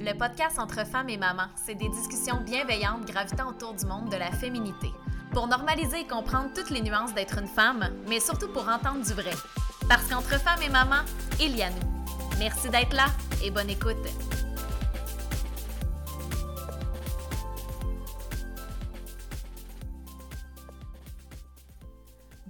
le podcast entre femmes et mamans. C'est des discussions bienveillantes gravitant autour du monde de la féminité. Pour normaliser et comprendre toutes les nuances d'être une femme, mais surtout pour entendre du vrai. Parce qu'entre femmes et mamans, il y a nous. Merci d'être là et bonne écoute.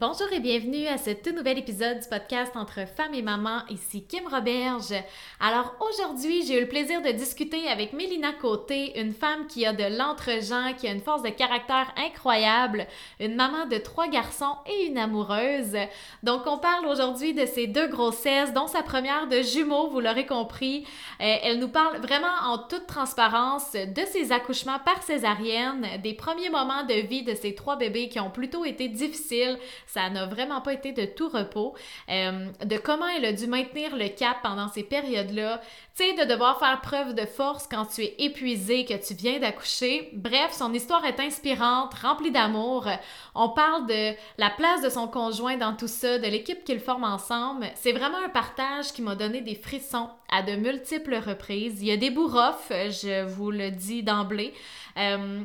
Bonjour et bienvenue à ce tout nouvel épisode du podcast entre femmes et mamans. Ici Kim Roberge. Alors aujourd'hui, j'ai eu le plaisir de discuter avec Mélina Côté, une femme qui a de l'entre-gens, qui a une force de caractère incroyable, une maman de trois garçons et une amoureuse. Donc on parle aujourd'hui de ses deux grossesses, dont sa première de jumeaux, vous l'aurez compris. Euh, elle nous parle vraiment en toute transparence de ses accouchements par césarienne, des premiers moments de vie de ses trois bébés qui ont plutôt été difficiles ça n'a vraiment pas été de tout repos. Euh, de comment elle a dû maintenir le cap pendant ces périodes-là. Tu sais, de devoir faire preuve de force quand tu es épuisé, que tu viens d'accoucher. Bref, son histoire est inspirante, remplie d'amour. On parle de la place de son conjoint dans tout ça, de l'équipe qu'ils forment ensemble. C'est vraiment un partage qui m'a donné des frissons à de multiples reprises. Il y a des bourrofs, je vous le dis d'emblée. Euh,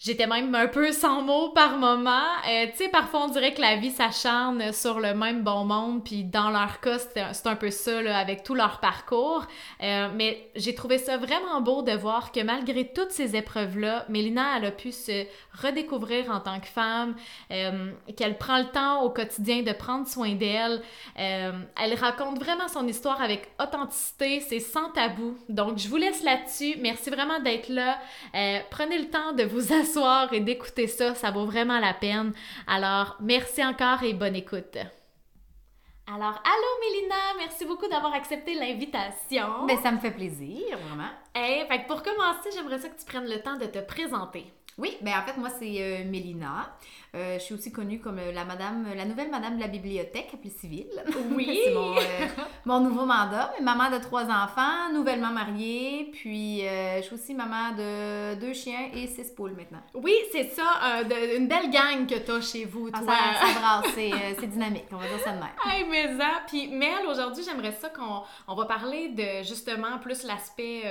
J'étais même un peu sans mots par moment. Euh, tu sais, parfois on dirait que la vie s'acharne sur le même bon monde, puis dans leur cas, c'est un peu ça, là, avec tout leur parcours. Euh, mais j'ai trouvé ça vraiment beau de voir que malgré toutes ces épreuves-là, Mélina, elle a pu se redécouvrir en tant que femme, euh, qu'elle prend le temps au quotidien de prendre soin d'elle. elle raconte vraiment son histoire avec authenticité, c'est sans tabou. Donc, je vous laisse là-dessus. Merci vraiment d'être là. prenez le temps de vous soir et d'écouter ça, ça vaut vraiment la peine. Alors, merci encore et bonne écoute. Alors, allô Mélina, merci beaucoup d'avoir accepté l'invitation. Ben, ça me fait plaisir, vraiment. Hey, fait pour commencer, j'aimerais ça que tu prennes le temps de te présenter. Oui, ben en fait, moi, c'est euh, Mélina. Euh, je suis aussi connue comme euh, la madame, la nouvelle madame de la bibliothèque, appelée civile. Oui! c'est mon, nouveau mandat. Maman de trois enfants, nouvellement mariée. Puis, je suis aussi maman de deux chiens et six poules maintenant. Oui, c'est ça. une belle gang que tu as chez vous, ah, toi. ça, brasse. c'est dynamique. On va dire ça de même. Hey, mais ça. Puis, Mel, aujourd'hui, j'aimerais ça qu'on on va parler de justement plus l'aspect,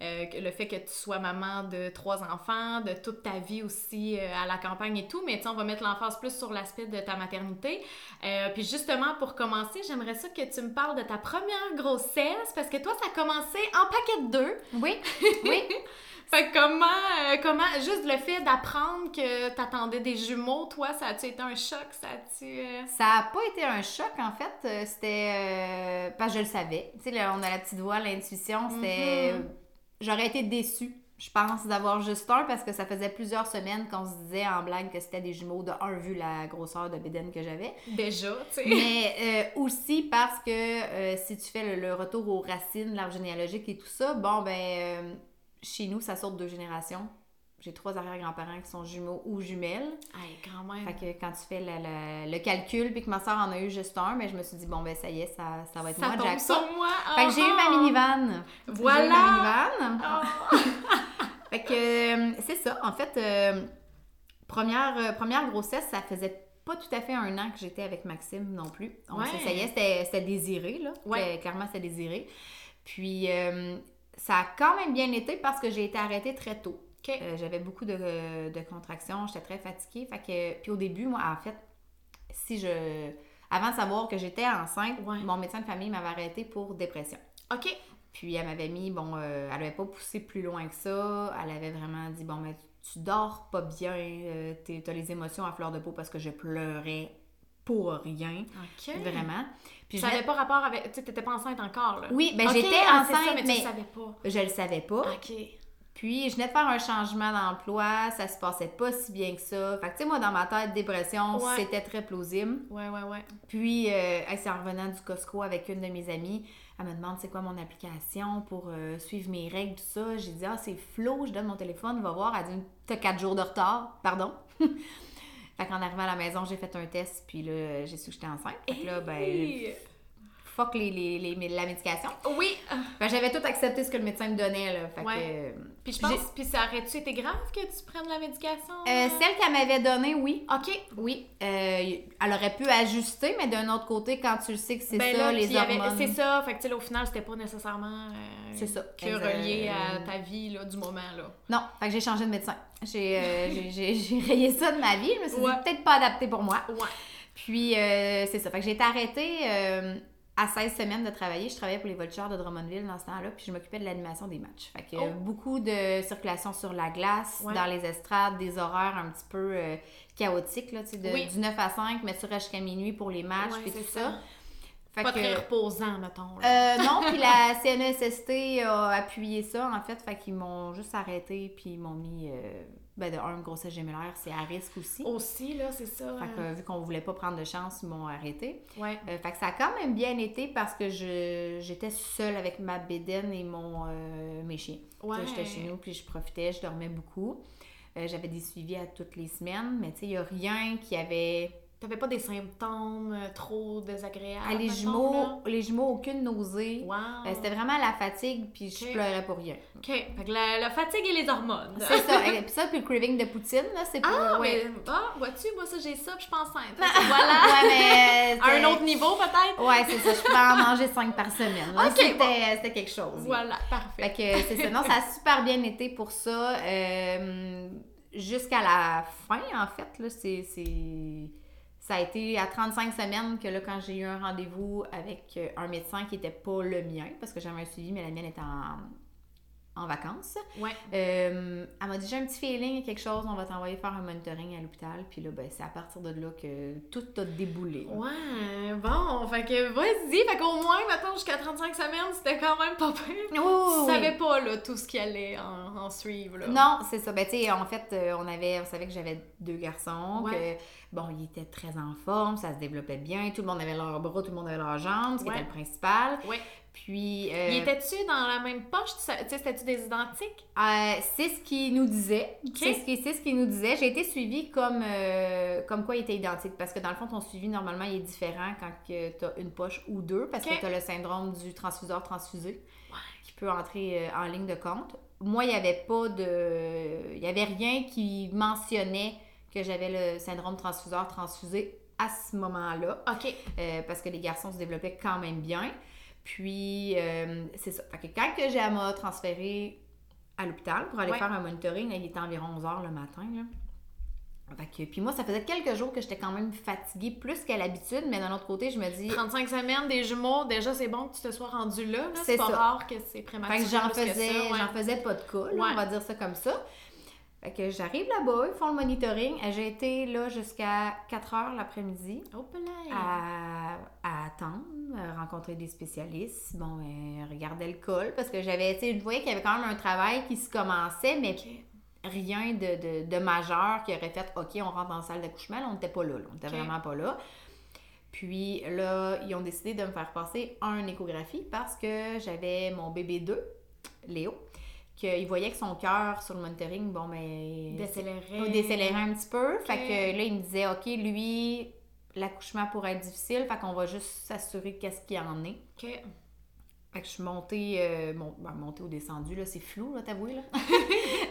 le fait que tu sois maman de trois enfants, de toute ta vie aussi euh, à la campagne et tout, mais on va mettre l'emphase plus sur l'aspect de ta maternité. Euh, puis justement, pour commencer, j'aimerais ça que tu me parles de ta première grossesse, parce que toi, ça a commencé en paquet de deux. Oui, oui. fait comment, euh, comment, juste le fait d'apprendre que t'attendais des jumeaux, toi, ça a-tu été un choc? Ça a-tu... Ça a pas été un choc, en fait. C'était... parce que je le savais. Tu sais, on a la petite voix, l'intuition, c'était... Mm-hmm. J'aurais été déçue je pense d'avoir juste un parce que ça faisait plusieurs semaines qu'on se disait en blague que c'était des jumeaux de un vu la grosseur de bédaine que j'avais. Déjà, tu sais. Mais euh, aussi parce que euh, si tu fais le, retour aux racines, l'arbre généalogique et tout ça, bon ben euh, chez nous ça sort de deux générations. J'ai trois arrière-grands-parents qui sont jumeaux ou jumelles. Aïe, quand même. Fait que quand tu fais le, calcul, puis que ma soeur en a eu juste un, mais je me suis dit, bon, ben ça y est, ça, ça va être ça moi, Jackson. Sur moi. Fait que j'ai eu ma oh! minivan. Voilà! J'ai eu ma minivan. Oh! fait que euh, c'est ça. En fait, euh, première, euh, première grossesse, ça faisait pas tout à fait un an que j'étais avec Maxime non plus. On Ça y est, c'était désiré, là. Ouais. Clairement, c'était désiré. Puis, ça a quand même bien été parce que j'ai été arrêtée très tôt. Euh, j'avais beaucoup de, de contractions, j'étais très fatiguée. Fait que, puis au début, moi, en fait, si je. Avant de savoir que j'étais enceinte, mon médecin de famille m'avait arrêté pour dépression. OK. Puis elle m'avait mis, bon, euh, elle n'avait pas poussé plus loin que ça. Elle avait vraiment dit, bon, mais tu dors pas bien, euh, tu as les émotions à fleur de peau parce que je pleurais pour rien. OK. Vraiment. Puis ça n'avait pas rapport avec. Tu n'étais pas enceinte encore, là. Oui, ben j'étais ah, enceinte, mais, mais, tu savais pas. Je le savais pas. OK. Puis, je venais de faire un changement d'emploi, ça se passait pas si bien que ça. Fait que, tu sais, moi, dans ma tête, dépression, c'était très plausible. Ouais, ouais, ouais. Puis, euh, c'est en revenant du Costco avec une de mes amies, elle me demande c'est quoi mon application pour euh, suivre mes règles, tout ça. J'ai dit, ah, c'est Flo, je donne mon téléphone, va voir. Elle dit, t'as quatre jours de retard, pardon. fait qu'en arrivant à la maison, j'ai fait un test, puis là, j'ai su que j'étais enceinte. Fait que là, ben fuck les, les, les- la médication. Oui. J'avais tout accepté ce que le médecin me donnait, là. Fait Ouais. que, euh, Puis je pense, puis ça aurait-tu été grave que tu prennes la médication? euh, celle qu'elle m'avait donnée, oui. OK. Oui. Euh, elle aurait pu ajuster, mais d'un autre côté, quand tu le sais que c'est Ben ça, là, les hormones... C'est ça. Fait que, tu sais, là, au final, c'était pas nécessairement euh, C'est ça. que relié à ta vie là, du moment, là. Non, fait que j'ai changé de médecin. J'ai euh, rayé ça de ma vie. Je me suis Ouais. dit, peut-être pas adapté pour moi. Ouais. Puis, euh, c'est ça. Fait que j'ai été arrêtée euh, à 16 semaines de travailler. Je travaillais pour les voltigeurs de Drummondville dans ce temps-là, puis je m'occupais de l'animation des matchs. Fait que Oh. beaucoup de circulation sur la glace, Ouais. dans les estrades, des horaires un petit peu euh, chaotiques, là, tu sais, de- Oui. du 9 à 5, mais tu restes jusqu'à minuit pour les matchs, puis tout ça. Fait Pas que- très reposant, mettons. là. euh, non, puis la CNESST a appuyé ça, en fait, fait qu'ils m'ont juste arrêté, puis ils m'ont mis, euh, ben de un, grossesse gémellaire, c'est à risque aussi. Aussi, là, c'est ça. Fait que, euh, vu qu'on voulait pas prendre de chance, ils m'ont arrêté. Ouais. Euh, fait que ça a quand même bien été parce que je j'étais seule avec ma bédaine et mon, euh, mes chiens. Ouais. J'étais chez nous, puis je profitais, je dormais beaucoup. Euh, J'avais des suivis à toutes les semaines, mais tu sais, il n'y a rien qui avait... T'avais pas des symptômes euh, trop désagréables? Ah, les, jumeaux, les jumeaux, aucune nausée. Wow. Euh, C'était vraiment la fatigue, puis je pleurais pour rien. OK. Fait que la, la fatigue et les hormones. C'est ça. Et puis ça, puis le craving de poutine, là, c'est pour... Ah, ouais. mais ah, vois-tu, moi, ça, j'ai ça, puis je suis pas enceinte. Voilà. ouais, mais... À un autre niveau, peut-être? Ouais, c'est ça. Je pouvais en manger cinq par semaine. là. Ok, C'était bon. quelque chose. là. Voilà, parfait. Fait que c'est ça. Non, ça a super bien été pour ça. Euh, Jusqu'à la fin, en fait, là, c'est... Ça a été à 35 semaines que là, quand j'ai eu un rendez-vous avec euh, un médecin qui n'était pas le mien, parce que j'avais un suivi, mais la mienne était en, en vacances. Ouais. Euh, elle m'a dit j'ai un petit feeling, quelque chose, on va t'envoyer faire un monitoring à l'hôpital. Puis là, ben, c'est à partir de là que tout a déboulé. Ouais, bon, fait que vas-y, fait qu'au moins, mettons, jusqu'à 35 semaines, c'était quand même pas pire. Tu oui, savais pas, là, tout ce qui allait en, en suivre, là. Non, c'est ça. Ben, tu sais, en fait, euh, on avait, on savait que j'avais deux garçons, Ouais. que, bon, ils étaient très en forme, ça se développait bien, tout le monde avait leurs bras, tout le monde avait leurs jambes, ce qui Ouais. était le principal. Ouais. Puis, euh, Il était-tu dans la même poche? Tu c'était-tu des identiques? euh, c'est ce qu'il nous disait. C'est ce qu'il ce nous disait. J'ai été suivie comme, euh, comme quoi il était identique, parce que dans le fond, ton suivi, normalement, il est différent quand tu as une poche ou deux, parce que tu as le syndrome du transfuseur transfusé, qui peut entrer euh, en ligne de compte. Moi, il n'y avait pas de... Il n'y avait rien qui mentionnait que j'avais le syndrome transfuseur transfusé à ce moment-là, OK. parce que les garçons se développaient quand même bien. Puis, euh, c'est ça. Fait que quand que j'ai m'a transféré à l'hôpital pour aller Ouais. faire un monitoring, là, il était environ 11 h le matin. Là. Fait que, puis moi, ça faisait quelques jours que j'étais quand même fatiguée plus qu'à l'habitude, mais d'un autre côté, je me dis... 35 semaines, des jumeaux, déjà, c'est bon que tu te sois rendu là, là. C'est pas ça. rare que c'est prématuré. Fait que j'en faisais, ouais. j'en faisais pas de cas, là, Ouais. on va dire ça comme ça. Fait que j'arrive là-bas, ils font le monitoring. J'ai été là jusqu'à 4 heures l'après-midi Oh, à, à attendre, à rencontrer des spécialistes. Bon, euh, regarder le col parce que j'avais, tu sais, je voyais qu'il y avait quand même un travail qui se commençait, mais rien de, de, de majeur qui aurait fait OK, on rentre dans la salle d'accouchement. On n'était pas là, là. on n'était vraiment pas là. Puis là, ils ont décidé de me faire passer un échographie parce que j'avais mon bébé 2, Léo, qu'ils voyaient que son cœur sur le monitoring, bon, mais. Décélérer. On décélérait un petit peu. Fait que là, il me disait, OK, lui, l'accouchement pourrait être difficile, fait qu'on va juste s'assurer qu'est-ce qu'il y en est. OK. Fait que je suis montée, euh, mon- ben, montée ou descendue, là, c'est flou, là, t'avouer, là.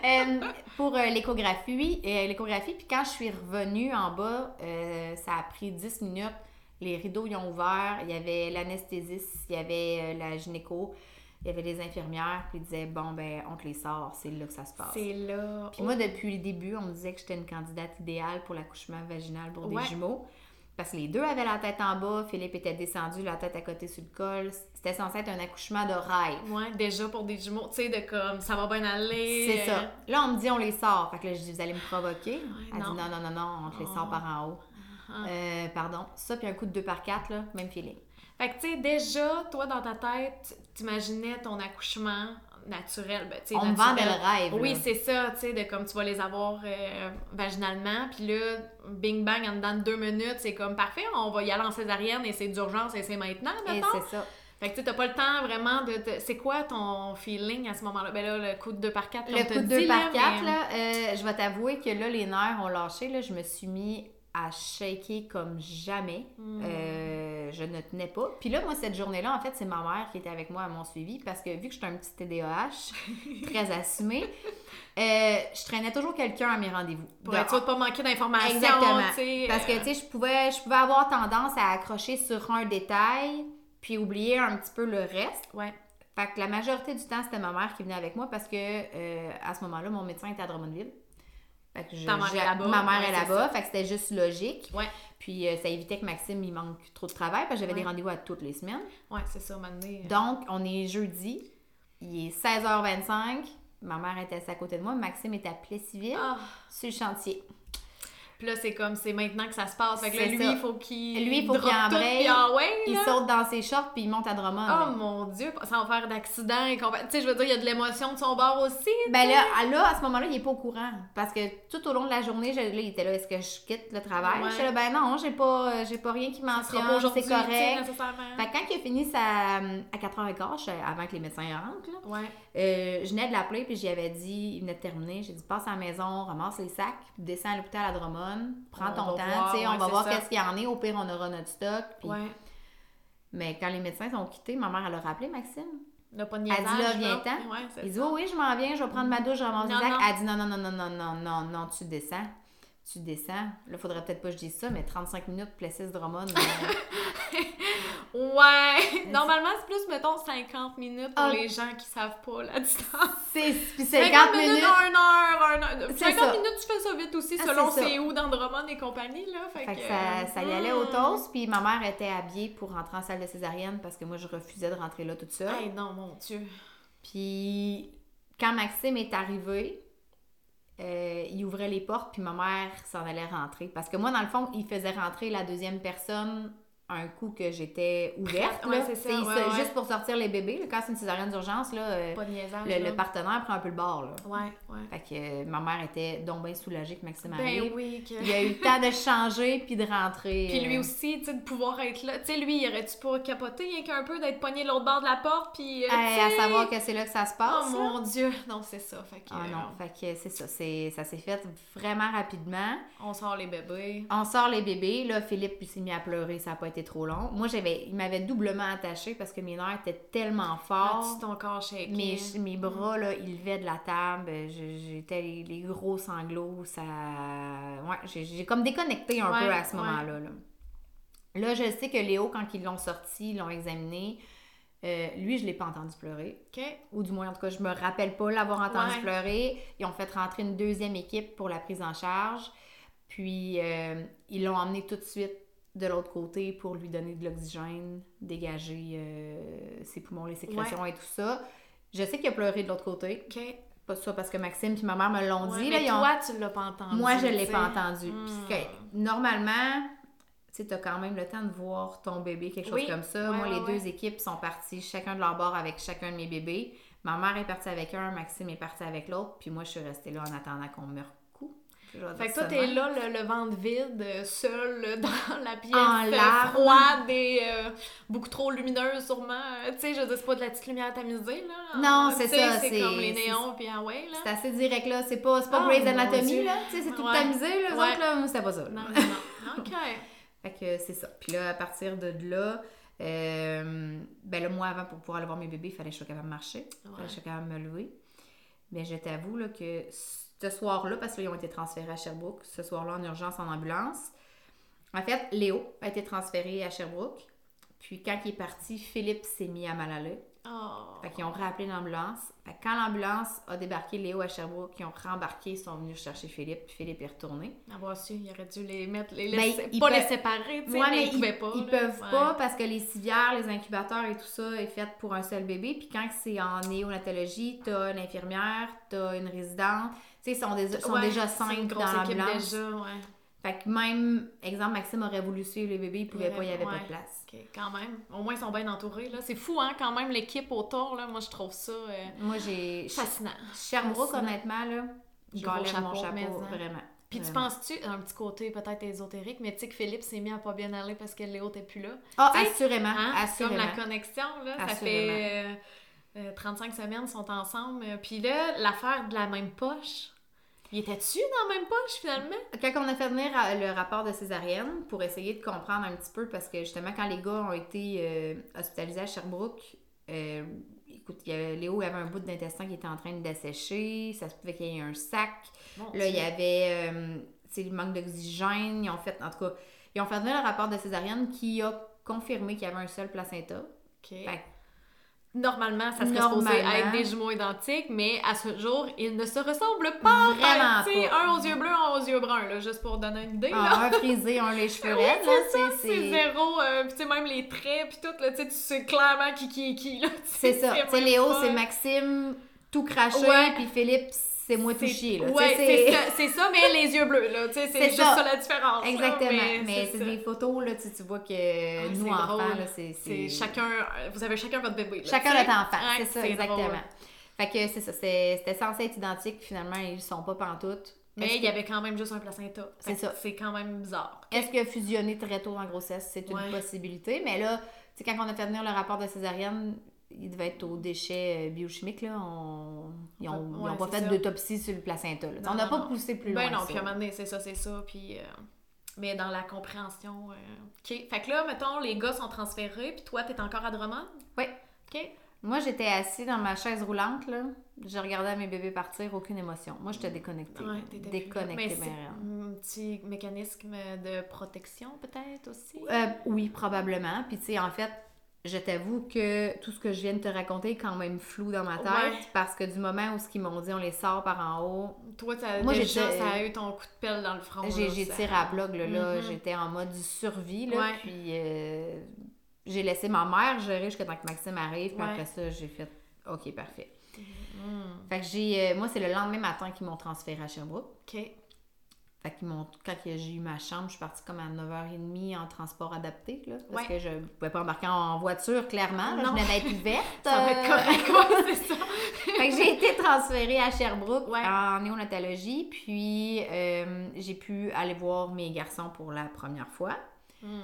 Euh, pour euh, l'échographie, euh, l'échographie, puis quand je suis revenue en bas, euh, ça a pris 10 minutes. Les rideaux, ils ont ouvert, il y avait l'anesthésiste, il y avait la gynéco, il y avait les infirmières, puis ils disaient, bon, ben, on te les sort, c'est là que ça se passe. C'est là. Puis moi, depuis le début, on me disait que j'étais une candidate idéale pour l'accouchement vaginal pour Ouais. des jumeaux. Parce que les deux avaient la tête en bas, Philippe était descendu, la tête à côté sur le col. C'était censé être un accouchement de rêve. Ouais, déjà pour des jumeaux, tu sais, de comme ça va bien aller. C'est ça. Là, on me dit on les sort. Fait que là, je dis, vous allez me provoquer. Elle non. dit non, non, non, non, on te les Oh. sort par en haut. Ah. Euh, pardon. Ça, puis un coup de 2 par 4, là, même feeling. Fait que, tu sais, déjà, toi, dans ta tête, t'imaginais ton accouchement naturel. Ben, tu sais, On naturel. le rêve. Oui, c'est ça, tu sais, de comme tu vas les avoir euh, vaginalement, puis là, bing bang, en dedans de deux minutes, c'est comme parfait, on va y aller en césarienne et c'est d'urgence et c'est maintenant, Et mettons. c'est ça. Fait que tu sais, t'as pas le temps vraiment de. de- C'est quoi ton feeling à ce moment-là? Ben là, le coup de 2 par 4 Le coup de 2 par 4, là, euh, je vais t'avouer que là, les nerfs ont lâché. Là, je me suis mis à shaker comme jamais. Hmm. Euh, je ne tenais pas. Puis là, moi, cette journée-là, en fait, c'est ma mère qui était avec moi à mon suivi parce que vu que j'étais un petit TDAH très assumé, euh, je traînais toujours quelqu'un à mes rendez-vous. Pour être sûr de pas manquer d'informations. Exactement. Parce que, euh, tu sais, je pouvais, je pouvais avoir tendance à accrocher sur un détail puis oublier un petit peu le reste. Ouais. Fait que la majorité du temps, c'était ma mère qui venait avec moi parce que euh, à ce moment-là, mon médecin était à Drummondville. Fait que je- Ta mère j'ai- est là-bas. Ma mère Ouais, est là-bas. Fait que c'était juste logique. Ouais. Puis euh, ça évitait que Maxime, il manque trop de travail parce que j'avais Ouais. des rendez-vous à toutes les semaines. Ouais, c'est ça, euh, Donc, on est jeudi. Il est 16h25. Ma mère était assise à côté de moi. Maxime est à Plessisville, Ah. sur le chantier. Puis là, c'est comme, c'est maintenant que ça se passe. Fait que là, lui, ça. il faut qu'il. Lui, il faut qu'il embraye. ah Il saute dans ses shorts puis il monte à Drummond. Oh mon dieu, sans faire d'accident et. Tu sais, je veux dire, il y a de l'émotion de son bord aussi. Ben là, à- là, à ce moment-là, il est pas au courant. Parce que tout au long de la journée, je- là, il était là, est-ce que je quitte le travail? Ouais. J'étais là, ben non, j'ai pas, euh, j'ai pas rien qui mentionne, c'est correct. Fait que quand il a fini sa, à 4h15, je- avant que les médecins rentrent, là, Ouais. euh, je venais de l'appeler puis j'y avais dit, il venait de terminer, j'ai dit passe à la maison, ramasse les sacs, puis descends à l'hôpital à Drummond, prends On ton temps, voir, tu sais, on ouais, va voir qu'est-ce qu'il y en est, au pire on aura notre stock. Ouais. Mais quand les médecins sont quittés, ma mère elle a rappelé Maxime. Là, pas de Elle dit, là, viens-t'en. Ouais, Il dit ça. oui, oui, je m'en viens, je vais prendre ma douche, je ramasse sacs. non. Elle dit non, non, non, non, non, non, non, non, tu descends. Tu descends. Là, faudrait peut-être pas que je dise ça, mais 35 minutes, Plessis Drummond. euh, Ouais. Normalement, c'est plus, mettons, 50 minutes pour Ah. les gens qui savent pas la distance. c'est puis 50 50 minutes, minutes. 1 heure, 1 heure. C'est 50 ça. minutes, tu fais ça vite aussi, Ah, selon c'est où dans Drummond et compagnie, là. Fait, Fait que ça, ça y allait au hmm. toast, puis ma mère était habillée pour rentrer en salle de césarienne parce que moi, je refusais de rentrer là toute seule. Hey, non, mon Dieu. Puis quand Maxime est arrivé, euh, il ouvrait les portes, puis ma mère s'en allait rentrer. Parce que moi, dans le fond, il faisait rentrer la deuxième personne un coup que j'étais ouverte. Ouais, là. c'est ça, ouais, ouais. Juste pour sortir les bébés. là. Quand c'est une césarienne d'urgence, là, euh, Pas de niaisage. le, là. le partenaire prend un peu le bord. Là. Ouais, ouais. Fait que euh, ma mère était donc bien soulagée que Maxime Ben arrive. oui. Que... Il a eu le temps de changer puis de rentrer. Puis lui euh, aussi, tu sais, de pouvoir être là. Tu sais, lui, il aurait-tu pas capoté rien qu'un peu d'être pogné de l'autre bord de la porte, puis. euh, à, savoir que c'est là que ça se passe. Oh mon Dieu! Non, c'est ça. Fait que, Ah euh, non, fait que c'est ça, ça s'est fait vraiment rapidement. on sort les bébés. On sort les bébés, là, Philippe il s'est mis à pleurer, ça n'a pas été trop long. Moi, j'avais, il m'avait doublement attachée parce que mes nerfs étaient tellement forts. Ah, tu ton corps shaké. mes, mes bras, là, ils levaient de la table, j'étais les, gros sanglots, ça... Ouais, j'ai, comme déconnecté un Ouais, peu à ce ouais. moment-là. Là. Là, je sais que Léo, quand ils l'ont sorti, ils l'ont examiné, euh, lui, je l'ai pas entendu pleurer. OK. Ou du moins, en tout cas, je me rappelle pas l'avoir entendu Ouais. pleurer. Ils ont fait rentrer une deuxième équipe pour la prise en charge. Puis, euh, ils l'ont emmené tout de suite de l'autre côté pour lui donner de l'oxygène, dégager euh, ses poumons, les sécrétions et tout ça. Je sais qu'il a pleuré de l'autre côté. OK. Pas ça parce que Maxime et ma mère me l'ont Ouais, dit. mais là, ils ont- toi, tu l'as pas entendu. Moi, je tu l'ai pas entendu. Hmm. Puis que, normalement, tu as quand même le temps de voir ton bébé, quelque chose comme ça. Ouais, Moi, les deux équipes sont parties chacun de leur bord avec chacun de mes bébés. Ma mère est partie avec un, Maxime est parti avec l'autre, puis moi, je suis restée là en attendant qu'on me recoue. Je vais Fait que toi, t'es là, le, le ventre vide, euh, seul dans la pièce En euh, larmes. froide et euh, beaucoup trop lumineuse, sûrement. Euh, Tu sais, je c'est pas de la petite lumière tamisée, là. Non, c'est ça, C'est comme les néons, puis ouais, là. C'est assez direct, là. C'est pas, pas Ah, Grey's Anatomy, là. Tu sais, c'est tout Ouais. tamisé, les Ouais. là. C'était pas ça. là. Non, non, non. OK. Fait que c'est ça. Puis là, à partir de là, euh, ben là, moi, avant, pour pouvoir aller voir mes bébés, il fallait que je sois capable de marcher. Il fallait que je sois capable de me lever. Mais je t'avoue là, que ce soir-là, parce qu'ils ont été transférés à Sherbrooke, ce soir-là en urgence en ambulance, en fait, Léo a été transféré à Sherbrooke. Puis quand il est parti, Philippe s'est mis à mal aller. Oh. Fait qu'ils ont rappelé l'ambulance. Fait que quand l'ambulance a débarqué Léo à Sherbrooke, ils ont rembarqué, ils sont venus chercher Philippe, puis Philippe est retourné. Avoir su, il aurait dû les mettre, les Ben, laisser, ils pas les séparer, tu sais, Ouais, mais mais ils pouvaient pas. Ils là. peuvent Ouais. pas parce que les civières, les incubateurs et tout ça est fait pour un seul bébé. Puis quand c'est en néonatologie, t'as une infirmière, t'as une résidente. Sais, ils sont, déjà- sont Ouais, déjà c'est cinq dans l'ambulance. déjà, ouais. Fait que même, exemple, Maxime aurait voulu suivre les bébés, il pouvait pas, il y avait pas de place. Quand même. Au moins, ils sont bien entourés, là. C'est fou, hein, quand même, l'équipe autour, là. Moi, je trouve ça euh, Moi, j'ai... fascinant. Sherbrooke, honnêtement, là, je enlève mon chapeau, chapeau, hein. vraiment. Puis tu penses-tu, un petit côté peut-être ésotérique, mais tu sais que Philippe s'est mis à pas bien aller parce que Léo t'es plus là. Ah, assurément, Hein? assurément. Comme la connexion, là, ça fait euh, euh, 35 semaines, ils sont ensemble. Euh, Puis là, l'affaire de la même poche. Il était-tu dans la même poche, finalement? Quand on a fait venir euh, le rapport de césarienne pour essayer de comprendre un petit peu, parce que justement, quand les gars ont été euh, hospitalisés à Sherbrooke, euh, écoute, il y avait, Léo avait un bout d'intestin qui était en train d'assécher, ça se pouvait qu'il y ait un sac. Là, il y avait euh, le manque d'oxygène. Ils ont fait, en tout cas, ils ont fait venir le rapport de césarienne qui a confirmé qu'il y avait un seul placenta. Fait Normalement, ça serait supposé être des jumeaux identiques, mais à ce jour, ils ne se ressemblent pas. Vraiment pas. Un aux yeux bleus, un aux yeux bruns, là, juste pour donner une idée. là. Ah, un frisé, un les cheveux raides, c'est ça, c'est zéro. euh, puis tu sais, même les traits, puis tout, là, tu sais, tu sais clairement qui qui est qui, C'est ça. Tu sais, même Léo, c'est Maxime tout craché, puis Philippe, c'est moi tout C'est- chier, là. Tu sais, Ouais, c'est ça, c'est ça, mais les yeux bleus, là. C'est C'est juste ça. ça. la différence. là, Exactement. Mais, c'est ça. des photos, là, tu, tu vois que Ah, nous, c'est enfants, là, c'est... C'est chacun, euh, vous avez chacun votre bébé. là, Chacun notre enfant, Ouais, c'est ça, exactement. drôle. Fait que c'est ça, c'est- c'était censé être identique, puis finalement, ils sont pas pantoute. Mais il y avait quand même juste un placenta. C'est ça. C'est quand même bizarre. Est-ce que fusionner très tôt en grossesse, c'est une Ouais. possibilité? Mais là, tu sais, quand on a fait venir le rapport de césarienne, il devait être aux déchets euh, biochimiques, là. On... Ils n'ont Ouais, pas fait d'autopsie sur le placenta, là. Non, on n'a pas non. poussé plus loin. Ben non, puis à un moment donné, c'est ça, c'est ça. Puis, euh, mais dans la compréhension. euh, OK. Fait que là, mettons, les gars sont transférés, puis toi, t'es encore à Drummond? Oui. OK. Moi, j'étais assise dans ma chaise roulante, là. Je regardais mes bébés partir, aucune émotion. Moi, j'étais déconnectée. Ouais, t'étais déconnectée, Mais ben un petit mécanisme de protection, peut-être aussi? Euh, oui, probablement. Puis, tu sais, en fait, je t'avoue que tout ce que je viens de te raconter est quand même flou dans ma tête. Ouais. Parce que du moment où ce qu'ils m'ont dit, on les sort par en haut, Toi, t'as Moi, déjà, ça a eu ton coup de pelle dans le front. j'ai tiré à blog, là. là. Mhm. J'étais en mode survie, là. Ouais. Puis, euh, j'ai laissé ma mère gérer jusqu'à temps que Maxime arrive. Puis Ouais. après ça, j'ai fait OK, parfait. Hmm. Fait que j'ai. euh, moi, c'est le lendemain matin qu'ils m'ont transféré à Sherbrooke. OK. Fait qu'ils m'ont. Quand j'ai eu ma chambre, je suis partie comme à 9h30 en transport adapté, là. Parce Ouais. que je pouvais pas embarquer en voiture, clairement. là. Non. Je venais d'être verte. Ça va être correct, ouais, c'est ça. fait que j'ai été transférée à Sherbrooke Ouais. en néonatologie, puis euh, j'ai pu aller voir mes garçons pour la première fois. Hmm.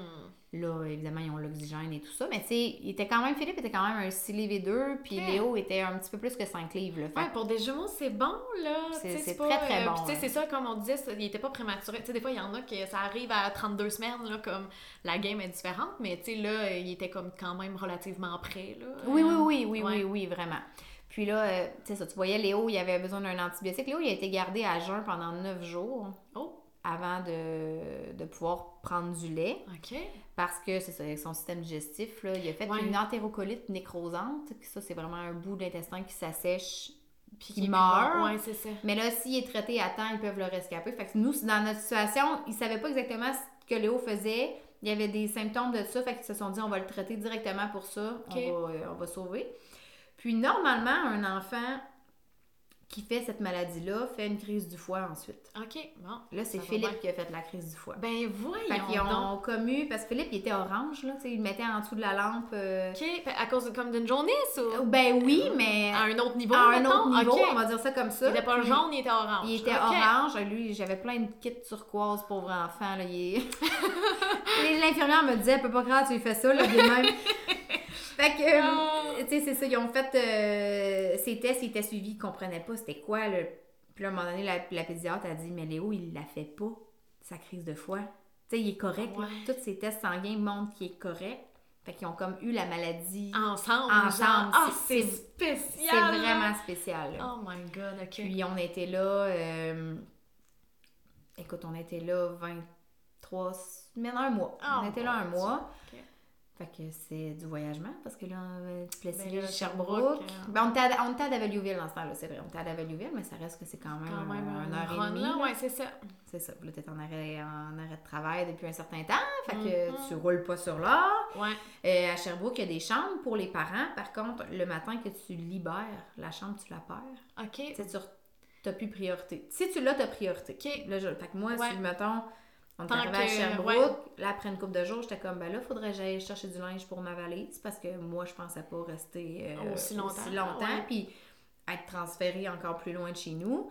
Là, évidemment, ils ont l'oxygène et tout ça, mais tu sais, il était quand même, Philippe était quand même un 6 livres et 2, puis. Léo était un petit peu plus que 5 livres. Là. Fait Ouais, pour des jumeaux, c'est bon, là. C'est- très, très euh, bon, puis tu sais, ouais. c'est ça, comme on disait, ça- il était pas prématuré. Tu sais, des fois, il y en a que ça arrive à 32 semaines, là, comme la game est différente, mais tu sais, là, il était comme quand même relativement prêt, là. Oui, oui, oui, oui, ouais. oui, oui, vraiment. Puis là, euh, tu sais ça, tu voyais Léo, il avait besoin d'un antibiotique. Léo, il a été gardé à jeun pendant 9 jours Oh, avant de, de pouvoir prendre du lait. OK. Parce que c'est ça, avec son système digestif, là, il a fait Ouais. une entérocolite nécrosante. Ça, c'est vraiment un bout d'intestin qui s'assèche. Puis Qui meurt. bon. Ouais, c'est ça. Mais là, s'il est traité à temps, ils peuvent le rescaper. Fait que nous, dans notre situation, ils savaient pas exactement ce que Léo faisait. Il y avait des symptômes de ça, fait qu'ils se sont dit on va le traiter directement pour ça, on, va, euh, on va sauver. Puis normalement, un enfant qui fait cette maladie-là fait une crise du foie ensuite. OK, bon. Là, c'est Philippe bien. qui a fait la crise du foie. Ben, Fait voyons qu'ils donc. ont commu, parce que Philippe, il était orange, là, tu sais, il le mettait en dessous de la lampe. euh, OK, fait à cause de, comme d'une jaunisse ou? Ben oui, mais à un autre niveau, à un mettons? autre niveau, on va dire ça comme ça. Il était pas Puis- jaune, il était orange. Il était orange. Lui, j'avais plein de kits turquoise, pauvre enfant. Là, il L'infirmière me disait, elle peut pas croire que tu lui fais ça, là, des mêmes. fait que, Ah. euh, tu sais, c'est ça. Ils ont fait euh, ces tests, ils étaient suivis, ils comprenaient pas c'était quoi. Là. Puis là, à un moment donné, la, la pédiatre a dit, mais Léo, il la fait pas, sa crise de foie. Tu sais, il est correct. là. Tous ses tests sanguins montrent qu'il est correct. Fait qu'ils ont comme eu la maladie. Ensemble, Ensemble, ah, c'est- c'est c'est spécial! là. vraiment spécial. là. Oh my god, ok. Puis on était là, euh, écoute, on était là 23 semaines, un mois. Oh, on était là un mois. Fait que c'est du voyagement parce que là, euh, Plessis, Ben Sherbrooke. Euh. Ben, on, était à, on était à Davaliouville dans ce temps-là, c'est vrai. On était à Davaliouville, mais ça reste que c'est quand même, Quand même un, un une heure et demie. là, ouais, c'est ça. C'est ça. Là, t'es en arrêt, en arrêt de travail depuis un certain temps. Fait que Mhm. tu roules pas sur l'or. Ouais. Euh, à Sherbrooke, il y a des chambres pour les parents. Par contre, le matin que tu libères, la chambre, tu la perds. Ok. Tu sais, tu n'as plus priorité. Si tu l'as, tu as priorité. Ok. Là, je, fait que moi, Ouais. si, mettons, on est arrivé à Sherbrooke, ouais. là, après une couple de jours, j'étais comme, ben là, faudrait que j'aille chercher du linge pour ma valise parce que moi, je pensais pas rester euh, Aussi longtemps, longtemps, ouais. puis être transférée encore plus loin de chez nous.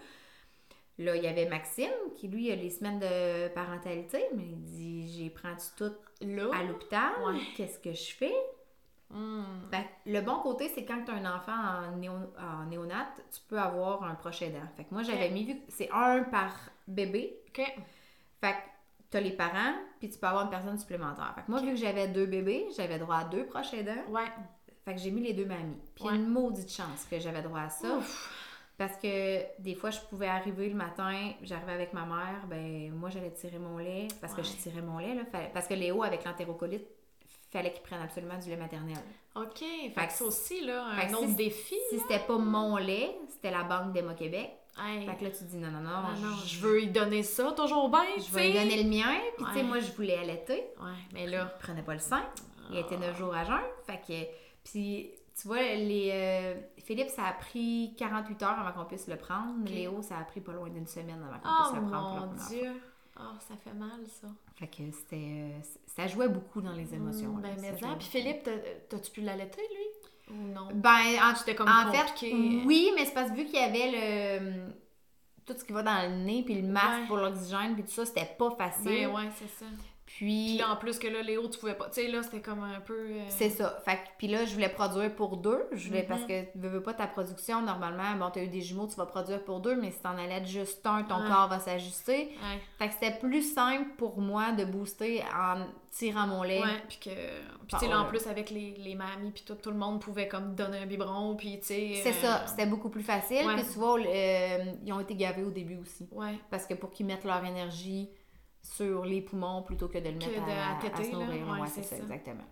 Là, il y avait Maxime, qui lui a les semaines de parentalité, mais il dit, j'ai pris tout Là? à l'hôpital, Ouais. qu'est-ce que je fais? Fait que le bon côté, c'est quand tu as un enfant en, néo- en néonat, tu peux avoir un proche aidant. Fait que moi, j'avais mis, vu que c'est un par bébé, OK. fait que tu as les parents, puis tu peux avoir une personne supplémentaire. Fait que moi, vu que j'avais deux bébés, j'avais droit à deux proches aidants. Ouais. Fait que j'ai mis les deux mamies. Puis Ouais. une maudite chance que j'avais droit à ça. Ouf. Parce que des fois, je pouvais arriver le matin, j'arrivais avec ma mère, ben moi, j'allais tirer mon lait, parce que je tirais mon lait, là. Fallait- Parce que Léo, avec l'entérocolite, fallait qu'il prenne absolument du lait maternel. OK. Fait, Fait que c'est aussi, là, un autre si- défi. Si c'était pas mon lait, c'était la Banque d'Emma Québec. Hey. Fait que là, tu dis non, non, non, non, je veux y donner ça, toujours bien, je vais lui donner le mien. Puis, tu sais, moi, je voulais allaiter. Ouais, mais là... Il prenait pas le sein. Il était. 9 jours à jeun. Fait que, puis, tu vois, les, euh, Philippe, ça a pris 48 heures avant qu'on puisse le prendre. Léo, ça a pris pas loin d'une semaine avant qu'on Oh puisse le prendre. la mon Dieu! Oh, ça fait mal, ça. Fait que c'était. euh, ça jouait beaucoup dans les émotions. Mm, là. ben, Ça mais ça. Puis Philippe, t'as- t'as-tu pu l'allaiter, lui? Non? Ben, en, C'était comme en compliqué. fait, oui, mais c'est parce que vu qu'il y avait le. Tout ce qui va dans le nez, puis le masque Ouais. pour l'oxygène, puis tout ça, c'était pas facile. Ben ouais, c'est ça. Puis Puis. là, en plus que là, Léo, tu pouvais pas. Tu sais, là, c'était comme un peu. euh, C'est ça. Fait que, puis là, je voulais produire pour deux. Je voulais, Mhm. parce que tu veux, veux pas ta production, normalement, bon, tu as eu des jumeaux, tu vas produire pour deux, mais si t'en allais juste un, ton Ouais. corps va s'ajuster. Ouais. Fait que c'était plus simple pour moi de booster en tirant mon lait. Ouais, puis que. Puis tu sais, là, en plus, avec les, les mamies, puis tout, tout le monde pouvait comme donner un biberon, puis tu sais. C'est euh, ça, c'était beaucoup plus facile. Puis tu vois, euh, ils ont été gavés au début aussi. Ouais. Parce que pour qu'ils mettent leur énergie sur les poumons plutôt que de le Que mettre de- à, à à se nourrir. Ouais, Ouais, c'est ça, ça. exactement.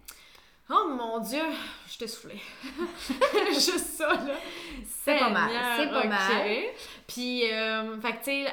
Oh mon dieu, je t'ai soufflé. Juste ça, là. C'est pas mal, c'est pas mal. Puis, euh, fait que,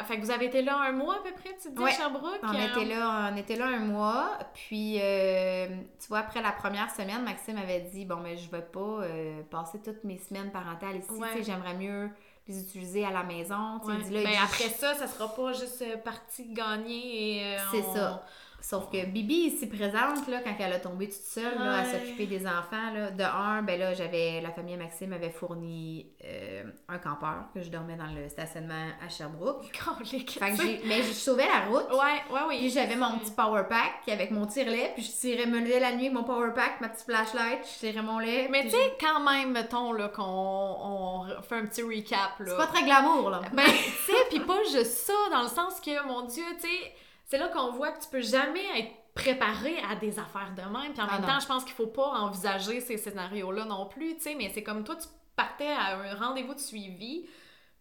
à- fait que vous avez été là un mois à peu près, tu dis, Ouais. Sherbrooke? On euh, était là, on était là un mois, puis euh, tu vois, après la première semaine, Maxime avait dit bon mais je vais pas euh, passer toutes mes semaines parentales ici, Ouais. j'aimerais mieux les utiliser à la maison. Ouais. dit là, Ben, après ça, ça sera pas juste euh, partie gagnée et. euh, C'est on- ça. Sauf que Bibi ici présente, là, quand elle a tombé toute seule là, à s'occuper des enfants, là, de un, ben là, j'avais, la famille Maxime avait fourni euh, un campeur que je dormais dans le stationnement à Sherbrooke. Colique, Fait que j'ai, mais je sauvais la route. Ouais, ouais, oui. Puis j'avais mon petit power pack avec mon tire-lait, puis je tirais me lait la nuit mon power pack, ma petite flashlight, je tirais mon lait. Mais tu sais, quand même, mettons, là, qu'on on fait un petit recap, là. c'est pas très glamour, là. Ben, tu sais, puis pas juste ça, dans le sens que, mon Dieu, tu sais, c'est là qu'on voit que tu peux jamais être préparé à des affaires de même. Puis en Ah même non. temps, je pense qu'il faut pas envisager ces scénarios-là non plus, tu sais, mais c'est comme toi, tu partais à un rendez-vous de suivi,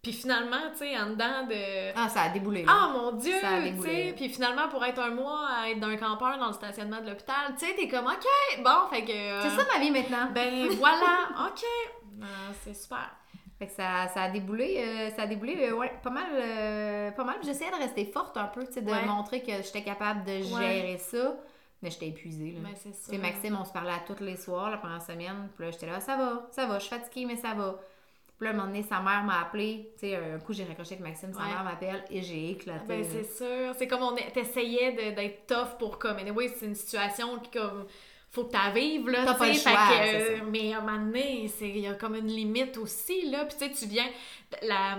puis finalement, tu sais, en dedans de... Ah, ça a déboulé. là. Ah mon dieu, Ça a tu sais, puis finalement pour être un mois à être d'un campeur dans le stationnement de l'hôpital, tu sais, t'es comme OK, bon, fait que euh, C'est ça ma vie maintenant. ben voilà, OK. Ben, c'est super. Fait que ça, ça a déboulé, euh, ça a déboulé, euh, ouais, pas mal, euh, pas mal. J'essayais de rester forte un peu, de Ouais. montrer que j'étais capable de gérer ça, mais j'étais épuisée, là. Ben c'est Maxime, on se parlait à tous les soirs la première semaine. Puis là, j'étais là, ça va, ça va, je suis fatiguée, mais ça va. Puis là, un moment donné, sa mère m'a appelé. Tu sais, un coup, j'ai raccroché avec Maxime, sa Ouais. mère m'appelle et j'ai éclaté. Ben, c'est sûr. C'est comme on est- de- d'être tough pour comme. Anyway, c'est une situation qui comme. Faut que tu vives, là. T'as tu pas sais, euh, Mais à un moment donné, il y a comme une limite aussi, là. Puis tu sais, tu viens. La,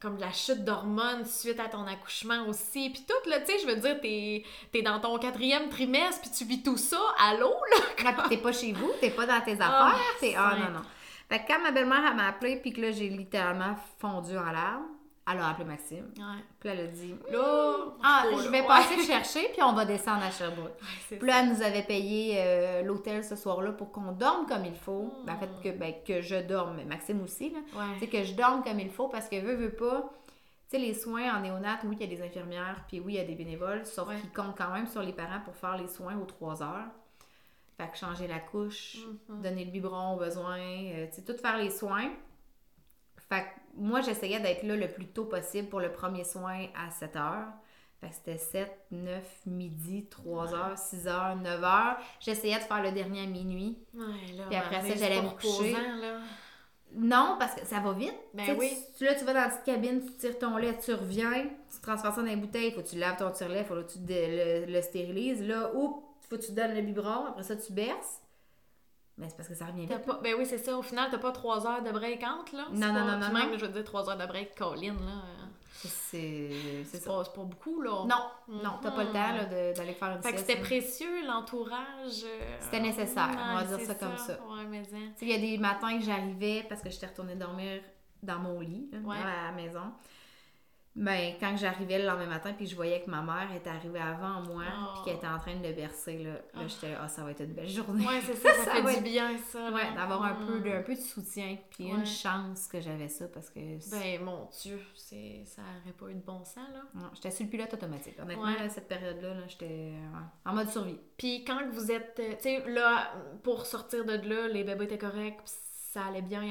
comme de la chute d'hormones suite à ton accouchement aussi. Puis tout, là, tu sais, je veux dire, t'es es dans ton quatrième trimestre, puis tu vis tout ça à l'eau, là. T'es pas chez vous, t'es pas dans tes Ah, affaires. t'es... Ah, non, non. Fait que quand ma belle-mère, elle m'a appelé, puis que là, j'ai littéralement fondu en larmes, elle a appelé Maxime. Ouais. Puis elle a dit Là. Ah, je vais Ouais. passer le chercher, puis on va descendre à Sherbrooke. Ouais, Puis là, elle nous avait payé euh, l'hôtel ce soir-là pour qu'on dorme comme il faut. Hmm. Ben, en fait, que, ben, que je dorme, mais Maxime aussi, là. Tu sais, que je dorme comme il faut parce que veut, veut pas. Tu sais, les soins en néonat, oui, il y a des infirmières, puis oui, il y a des bénévoles, sauf qu'ils comptent quand même sur les parents pour faire les soins aux trois heures. Fait que changer la couche, Mhm. donner le biberon au besoin, euh, tu sais, tout faire les soins. Fait que moi, j'essayais d'être là le plus tôt possible pour le premier soin à 7 heures. Fait que c'était 7, 9, midi, 3 heures, 6 heures, 9 heures. J'essayais de faire le dernier à minuit. Ouais, là, Puis après ça, j'allais me coucher. là. Non, parce que ça va vite. Ben Tu sais, oui. tu- là, tu vas dans la petite cabine, tu tires ton lait, tu reviens, tu transfères ça dans les bouteilles, faut que tu laves ton tire-lait, faut que tu le, le stérilises. Là, ou faut que tu donnes le biberon, après ça, tu berces. Mais c'est parce que ça revient vite. pas... Ben oui, c'est ça. Au final, t'as pas trois heures de break entre, là. Non, non, pas- non, non, Même, non. je veux dire, trois heures de break, Colin, là. euh, C'est ça. pas, c'est pas beaucoup, là. Non, non, t'as pas le temps Mhm. là, de- d'aller faire une Fait que sieste, c'était précieux, l'entourage. euh, C'était nécessaire, on va dire c'est ça comme ça. Ouais, mais. Tu sais, il y a des matins que j'arrivais parce que j'étais retournée dormir dans mon lit, là, Ouais. à la maison. Ben, quand j'arrivais le lendemain matin, puis je voyais que ma mère était arrivée avant moi, Oh. puis qu'elle était en train de le bercer, là, là Oh. j'étais là, ah, ça va être une belle journée. Ouais, c'est ça, ça, Ça fait va du être- bien, ça. Ouais, d'avoir un, peu de, Mm. un peu de soutien, puis Ouais. une chance que j'avais ça, parce que Ben, mon Dieu, c'est... ça aurait pas eu de bon sens, là. non, j'étais sur le pilote automatique. Honnêtement, Ouais. là, cette période-là, là, j'étais en mode survie. Puis quand vous êtes, euh, tu sais, là, pour sortir de là, les bébés étaient corrects, ça allait bien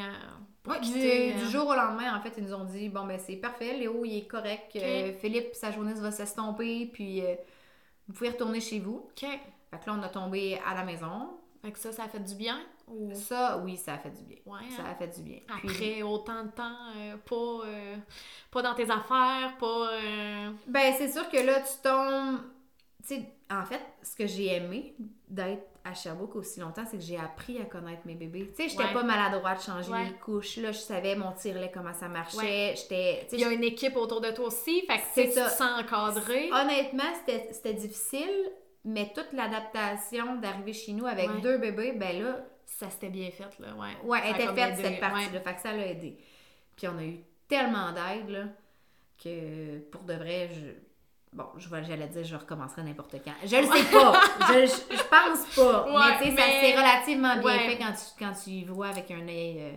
pour Ouais, du, quitter, du hein. jour au lendemain, en fait, ils nous ont dit bon, ben c'est parfait, Léo, il est correct. euh, Philippe, sa journée va s'estomper, puis euh, vous pouvez retourner chez vous. OK. Fait que là, on a tombé à la maison. Fait que ça, ça a fait du bien? Ou... Ça, oui, ça a fait du bien. Ouais, Ça hein? a fait du bien. Puis- Après autant de temps, euh, pas, euh, pas dans tes affaires, pas... euh, ben, c'est sûr que là, tu tombes. Tu sais, en fait, ce que j'ai aimé d'être à Sherbrooke aussi longtemps, c'est que j'ai appris à connaître mes bébés. Tu sais, j'étais Ouais. pas maladroite, changer Ouais. les couches. Là, je savais mon tirelet, comment ça marchait. J'étais. Il y a une équipe autour de toi aussi, fait que C'est tu te sens encadré. Honnêtement, c'était difficile, mais toute l'adaptation d'arriver chez nous avec Ouais. deux bébés, ben là, Ça s'était bien fait, là, ouais. ouais, elle était faite cette partie-là. Fait que ça l'a aidé. Puis on a eu tellement d'aide, là, que pour de vrai, je. Bon, je vais- j'allais dire, je recommencerai n'importe quand. Je le sais pas. je, je, je pense pas. Ouais, mais tu sais, mais- c'est relativement bien Ouais. fait quand tu, quand tu y vois avec un œil euh,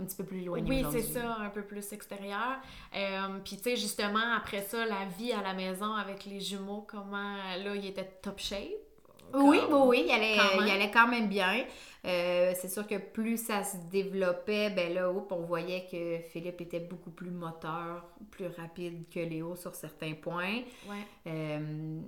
un petit peu plus éloigné. Oui, c'est ça, un peu plus extérieur. Euh, Puis, tu sais, justement, après ça, la vie à la maison avec les jumeaux, comment, là, il était top shape? Oui, Comme- oui, oui, il allait, quand même. il allait quand même bien. Euh, c'est sûr que plus ça se développait, ben là, on voyait que Philippe était beaucoup plus moteur, plus rapide que Léo sur certains points. Ouais. Euh,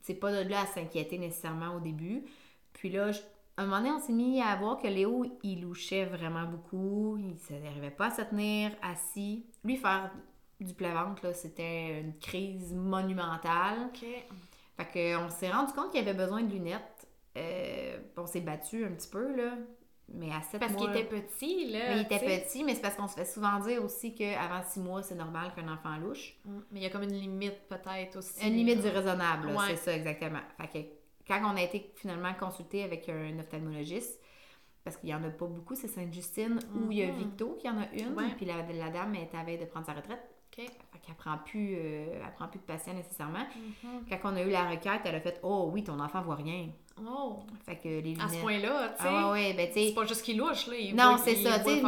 c'est pas de là à s'inquiéter nécessairement au début. Puis là, je- à un moment donné, on s'est mis à voir que Léo, il louchait vraiment beaucoup. Il n'arrivait pas à se tenir assis. Lui, faire du plat-ventre, c'était une crise monumentale. Fait que, on s'est rendu compte qu'il avait besoin de lunettes. Euh, on s'est battu un petit peu, là. Mais à 7 Parce mois... qu'il était petit, là. Mais il était petit, mais c'est parce qu'on se fait souvent dire aussi qu'avant 6 mois, c'est normal qu'un enfant louche. Mm, Mais il y a comme une limite, peut-être, aussi. Une limite du raisonnable, Ouais. c'est ça exactement. Fait que quand on a été finalement consulté avec un ophtalmologiste, parce qu'il y en a pas beaucoup, c'est Sainte-Justine, où il y a. Victo qui en a une, puis la, la dame est à veille de prendre sa retraite. OK. Fait qu'elle prend plus, euh, elle prend plus de patients nécessairement. Mhm. Quand on a eu la requête, elle a fait « Oh oui, ton enfant voit rien. Oh, » Fait que les lunettes... à ce point-là, tu sais. Ah ouais, ben C'est pas juste qu'il louche, là. Il Non, c'est ça, tu.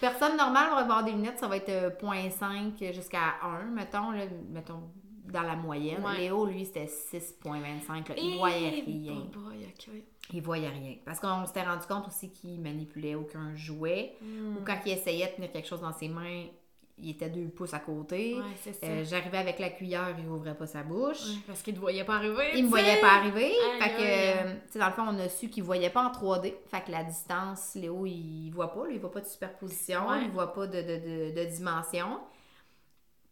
Personne normale va avoir des lunettes, ça va être euh, 0.5 jusqu'à 1, mettons, là, mettons, dans la moyenne. Ouais. Léo, lui, c'était 6.25, là, il Eh, voyait rien. boy, ok. Il voyait rien. Parce qu'on s'était rendu compte aussi qu'il manipulait aucun jouet. Mm. Ou quand il essayait de tenir quelque chose dans ses mains, il était deux pouces à côté. Ouais, c'est ça. Euh, J'arrivais avec la cuillère, il ouvrait pas sa bouche. Ouais, parce qu'il te voyait pas arriver. Il me tu sais. voyait pas arriver. Fait que, euh, dans le fond, on a su qu'il voyait pas en 3D. Fait que la distance, Léo, il voit pas. Lui, il voit pas de superposition. Ouais. Il voit pas de, de, de, de dimension.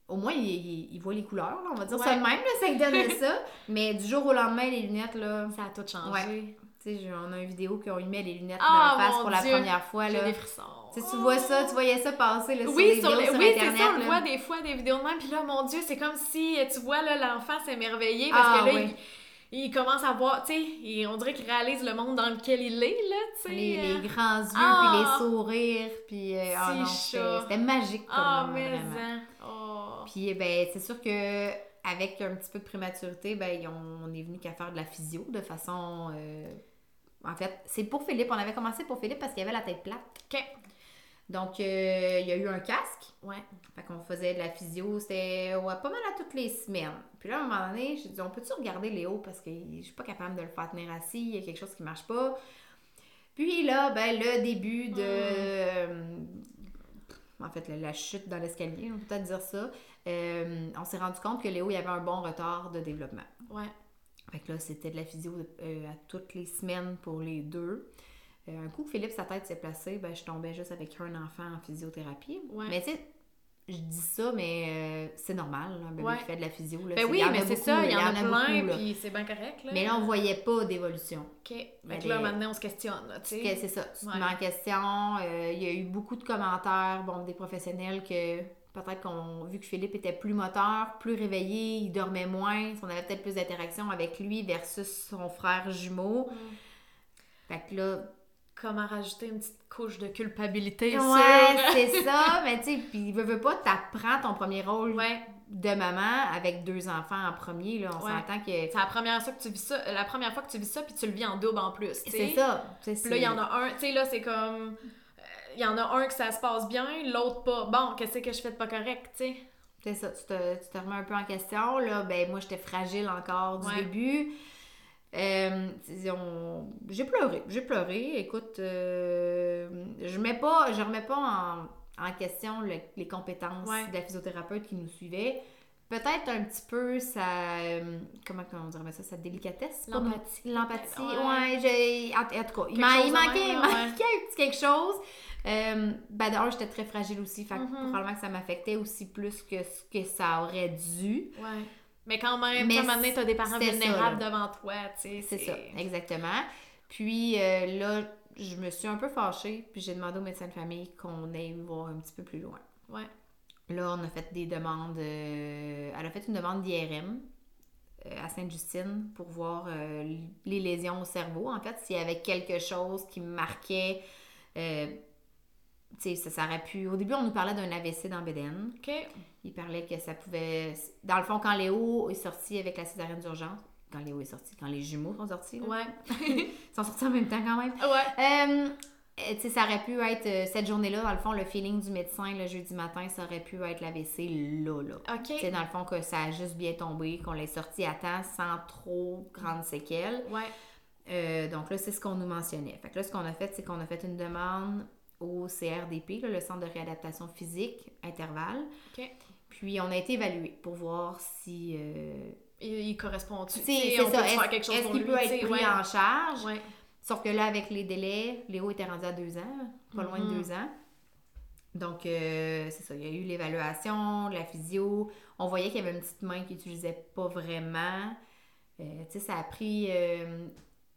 Au moins, il, il- il voit les couleurs, là, on va dire ça de même, là, ça lui donne ça. Mais du jour au lendemain, les lunettes, là, Ça a tout changé. tu sais, j'ai- on a une vidéo qu'on lui met les lunettes Ah, dans la face pour la première fois, J'ai là. des frissons. Tu vois ça, tu voyais ça passer, là, sur Oui, les sur vidéos les- sur oui, c'est Internet, ça, on le voit des fois, des vidéos de même, puis là, mon Dieu, c'est comme si, tu vois, là, l'enfant s'émerveiller, parce Ah, que là, oui. il, il commence à voir, tu sais, on dirait qu'il réalise le monde dans lequel il est, là, tu sais. Les, euh. les grands yeux, Ah! puis les sourires, puis... euh, ah non, chat. c'était magique comme Ah, mais vraiment. hein. Oh. Puis ben c'est sûr que avec un petit peu de prématurité, ben on est venu qu'à faire de la physio de façon euh, en fait, c'est pour Philippe, on avait commencé pour Philippe parce qu'il avait la tête plate. OK. Donc euh, il y a eu un casque, Ouais. fait qu'on faisait de la physio, c'était ouais, pas mal à toutes les semaines. Puis là à un moment donné, j'ai dit on peut-tu regarder Léo parce que je suis pas capable de le faire tenir assis, il y a quelque chose qui marche pas. Puis là, ben le début de euh, en fait, la, la chute dans l'escalier, on peut peut-être dire ça. Euh, on s'est rendu compte que Léo, il avait un bon retard de développement. Ouais. Fait que là, c'était de la physio euh, à toutes les semaines pour les deux. Euh, un coup que Philippe, sa tête s'est placée, ben, je tombais juste avec un enfant en physiothérapie. Ouais. Mais tu sais, je dis ça, mais euh, c'est normal, un bébé Ouais. qui fait de la physio. Là, Ben oui, il y en mais c'est beaucoup, ça, il y en a, beaucoup, plein, là. puis c'est bien correct, là. Mais là, on voyait pas d'évolution. OK. Mais là, maintenant, on se questionne, là, tu Que sais. C'est ça, tu te Ouais. mets en question. euh, il y a eu beaucoup de commentaires, bon, des professionnels que peut-être qu'on vu que Philippe était plus moteur, plus réveillé, il dormait moins, on avait peut-être plus d'interaction avec lui versus son frère jumeau. Mm. Fait que là, Comment rajouter une petite couche de culpabilité ouais, c'est ça, mais tu sais, puis veut, veut pas, t'apprends ton premier rôle Ouais, de maman avec deux enfants en premier, là, on Ouais. s'entend que c'est la première fois que tu vis ça, la première fois que tu vis ça, puis tu le vis en double en plus, c'est ça. Puis là, il y en a un, tu sais, là, c'est comme... euh, Il y en a un que ça se passe bien, l'autre pas. Bon, qu'est-ce que je fais de pas correct, tu sais? C'est ça, tu te, tu te remets un peu en question. Là, ben, moi, j'étais fragile encore du Ouais. début. Euh, j'ai pleuré, j'ai pleuré. Écoute, euh, je mets pas, je remets pas en, en question le- les compétences Ouais. de la physiothérapeute qui nous suivait. Peut-être un petit peu sa, euh, comment on dirait ça, sa délicatesse. L'empathie. L'empathie, Ouais. ouais. j'ai, en, en tout cas, il, m'a- il manquait, même, un petit quelque chose. Euh, ben d'ailleurs, j'étais très fragile aussi, fait que Mhm. probablement que ça m'affectait aussi plus que ce que ça aurait dû. Ouais. Mais quand même, Mais tu moment donné, t'as des parents ça, vulnérables devant toi, tu sais. C'est ça, exactement. Puis euh, là, je me suis un peu fâchée, puis j'ai demandé au médecin de famille qu'on aille voir un petit peu plus loin. Ouais. Là, on a fait des demandes. euh, elle a fait une demande d'IRM euh, à Sainte-Justine pour voir les lésions au cerveau. En fait, s'il y avait quelque chose qui marquait. Tu sais, ça, ça aurait pu. Au début, on nous parlait d'un AVC dans. OK. Il parlait que ça pouvait. Dans le fond, quand Léo est sorti avec la césarienne d'urgence, quand Léo est sorti, quand les jumeaux sont sortis, là, Ouais. ils sont sortis en même temps quand même. Ouais. Euh, euh, tu sais, ça aurait pu être euh, cette journée-là, dans le fond, le feeling du médecin le jeudi matin, ça aurait pu être l'AVC là, là. Tu sais, dans le fond, que ça a juste bien tombé, qu'on l'ait sorti à temps sans trop grandes séquelles. Ouais. Euh, donc là, c'est ce qu'on nous mentionnait. Fait que là, ce qu'on a fait, c'est qu'on a fait une demande au CRDP, là, le Centre de réadaptation physique, intervalle. Puis on a été évalué pour voir si. euh, Il, il correspond-tu? tu sais, on ça. peut Est-ce faire quelque chose est-ce pour qu'il lui, peut être pris ouais. en charge? Ouais. Sauf que là, avec les délais, Léo était rendu à deux ans, pas loin de Mhm. deux ans. Donc, euh, c'est ça. Il y a eu l'évaluation, la physio. On voyait qu'il y avait une petite main qu'il n'utilisait pas vraiment. Euh, tu sais, ça a pris. euh,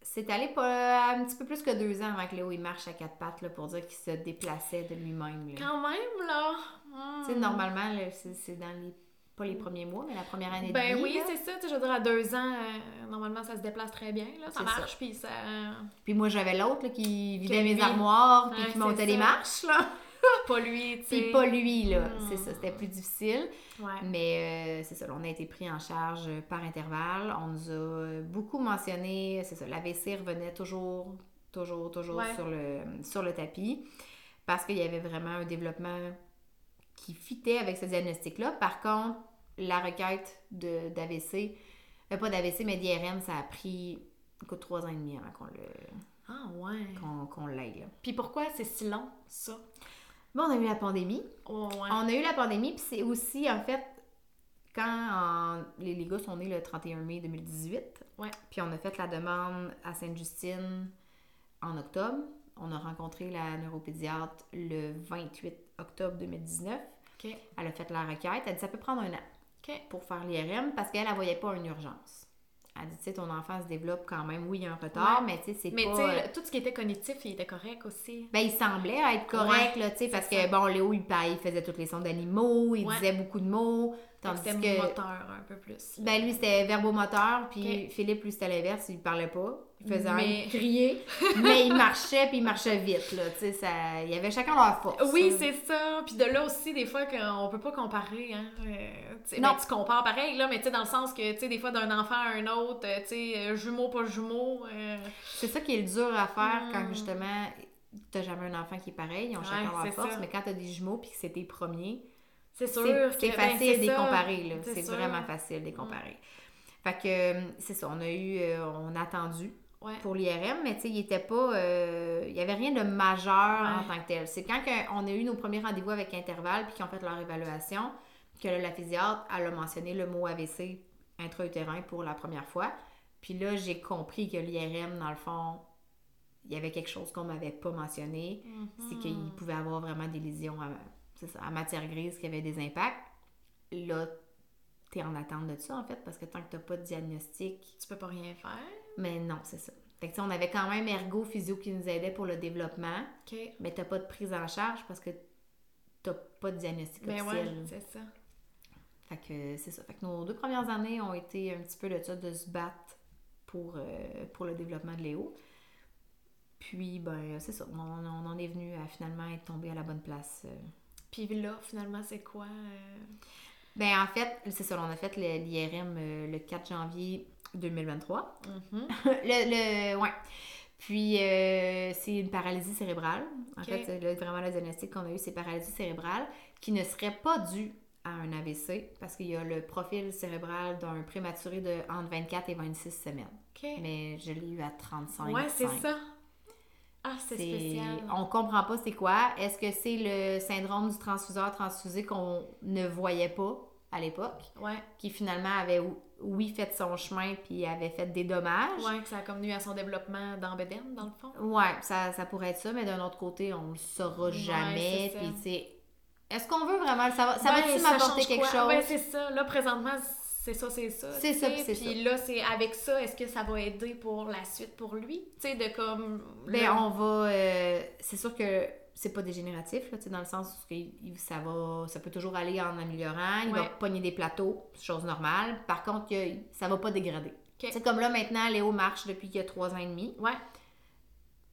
c'est allé pas un petit peu plus que deux ans avant que Léo il marche à quatre pattes là, pour dire qu'il se déplaçait de lui-même. Quand même, là. Hmm. Tu sais, normalement, là, c'est dans les. Pas les premiers mois, mais la première année de Ben oui, c'est ça. Tu sais, je veux dire, à deux ans, euh, normalement, ça se déplace très bien. Là. Ça marche, puis ça... Puis moi, j'avais l'autre qui vidait mes armoires, puis qui montait les marches. là. Pas lui, tu sais. C'est pas lui, là. Hmm. C'est ça, c'était plus difficile. Ouais. Mais euh, c'est ça, là, on a été pris en charge euh, par intervalle. On nous a euh, beaucoup mentionné, c'est ça, l'AVC revenait toujours, toujours, toujours Ouais. sur, le, sur le tapis parce qu'il y avait vraiment un développement qui fitait avec ce diagnostic-là. Par contre, la requête de- d'AVC, euh, pas d'AVC, mais d'IRM, ça a pris écoute, trois ans et demi avant qu'on le Ah ouais. qu'on là. Puis pourquoi c'est si long, ça? Bon, on a eu la pandémie. Oh, ouais. On a eu la pandémie, puis c'est aussi, en fait, quand en- les, les gars sont nés le 31 mai 2018, Ouais. puis on a fait la demande à Sainte-Justine en octobre. On a rencontré la neuropédiatre le 28 octobre 2019. OK. Elle a fait la requête. Elle dit ça peut prendre un an pour faire l'IRM parce qu'elle ne voyait pas une urgence. Elle dit, tu sais, ton enfant se développe quand même. Oui, il y a un retard, Ouais. mais tu sais, c'est Mais pas... tu euh, sais, tout ce qui était cognitif, il était correct aussi. ben, il semblait être correct, là, tu sais, parce que, bon, Léo, il, il faisait toutes les sons d'animaux, il Ouais. disait beaucoup de mots, tandis que... moteur un peu plus. Ben, lui, c'était verbomoteur, puis. Philippe, lui, c'était l'inverse, il parlait pas. Il faisait Mais- crier, mais il marchait, puis il marchait vite, là, tu sais, ça... Il y avait chacun leur force. Oui, c'est ça. Puis de là aussi, des fois, qu'on peut pas comparer. Hein. Euh, Non. ben, tu compares pareil, là, mais tu sais, dans le sens que, tu sais, des fois, d'un enfant à un autre, euh, tu sais, euh, jumeaux, pas jumeaux. euh, C'est ça qui est dur à faire quand, justement, t'as jamais un enfant qui est pareil, ils ont chacun Ouais, leur force, ça. mais quand t'as des jumeaux, puis que c'est tes premiers, c'est sûr. c'est ben, facile de les comparer, là. C'est vraiment facile de les comparer. Fait que, c'est ça, on a eu... on a attendu Ouais. pour l'IRM, mais tu sais, il était pas. euh, il y avait rien de majeur en tant que tel. C'est quand on a eu nos premiers rendez-vous avec Intervalle puis qu'ils ont fait leur évaluation, que là, la physiatre, elle a mentionné le mot AVC intra-utérin pour la première fois. Puis là, j'ai compris que l'IRM, dans le fond, il y avait quelque chose qu'on m'avait pas mentionné. Mhm. C'est qu'il pouvait avoir vraiment des lésions à- ça, en matière grise qui avait des impacts. Là, t'es en attente de ça, en fait, parce que tant que t'as pas de diagnostic... Tu peux pas rien faire. Mais non, c'est ça. Fait que, tu sais, on avait quand même Ergo Physio qui nous aidait pour le développement, OK. mais t'as pas de prise en charge parce que t'as pas de diagnostic Ben ouais, c'est ça. Fait que c'est ça. Fait que nos deux premières années ont été un petit peu de ça, de se battre pour, euh, pour le développement de Léo. Puis, ben, c'est ça. On, on en est venu à finalement être tombé à la bonne place. euh. Puis là, finalement, c'est quoi? euh, Ben, en fait, c'est ça. On a fait le- l'IRM le 4 janvier 2023. mhm. le, le, ouais. Puis, euh, c'est une paralysie cérébrale. En fait, c'est le- vraiment le diagnostic qu'on a eu, c'est paralysie cérébrale qui ne serait pas due à un AVC parce qu'il y a le profil cérébral d'un prématuré de entre 24 et 26 semaines. Mais je l'ai eu à 35. ouais, c'est ça. Ah, c'est spécial. On comprend pas c'est quoi. Est-ce que c'est le syndrome du transfuseur transfusé qu'on ne voyait pas à l'époque, Ouais, qui finalement avait, oui, fait son chemin puis avait fait des dommages? ouais, que ça a comme à son développement dans Beden, dans le fond. Ouais, ça, ça pourrait être ça, mais d'un autre côté, on le saura Ouais, jamais. c'est Puis, ça. est-ce qu'on veut vraiment le savoir? Ça Ouais, va-tu ça m'apporter quelque quoi? chose? Ouais, c'est ça. Là, présentement, c'est ça, c'est ça. C'est ça, c'est Puis là, c'est avec ça, est-ce que ça va aider pour la suite pour lui? Tu sais, de comme. Ben, on va. euh, c'est sûr que c'est pas dégénératif, là, dans le sens où ça va. Ça peut toujours aller en améliorant. Il va pogner des plateaux, chose normale. Par contre, a- ça va pas dégrader. C'est comme là, maintenant, Léo marche depuis qu'il y a trois ans et demi. Ouais,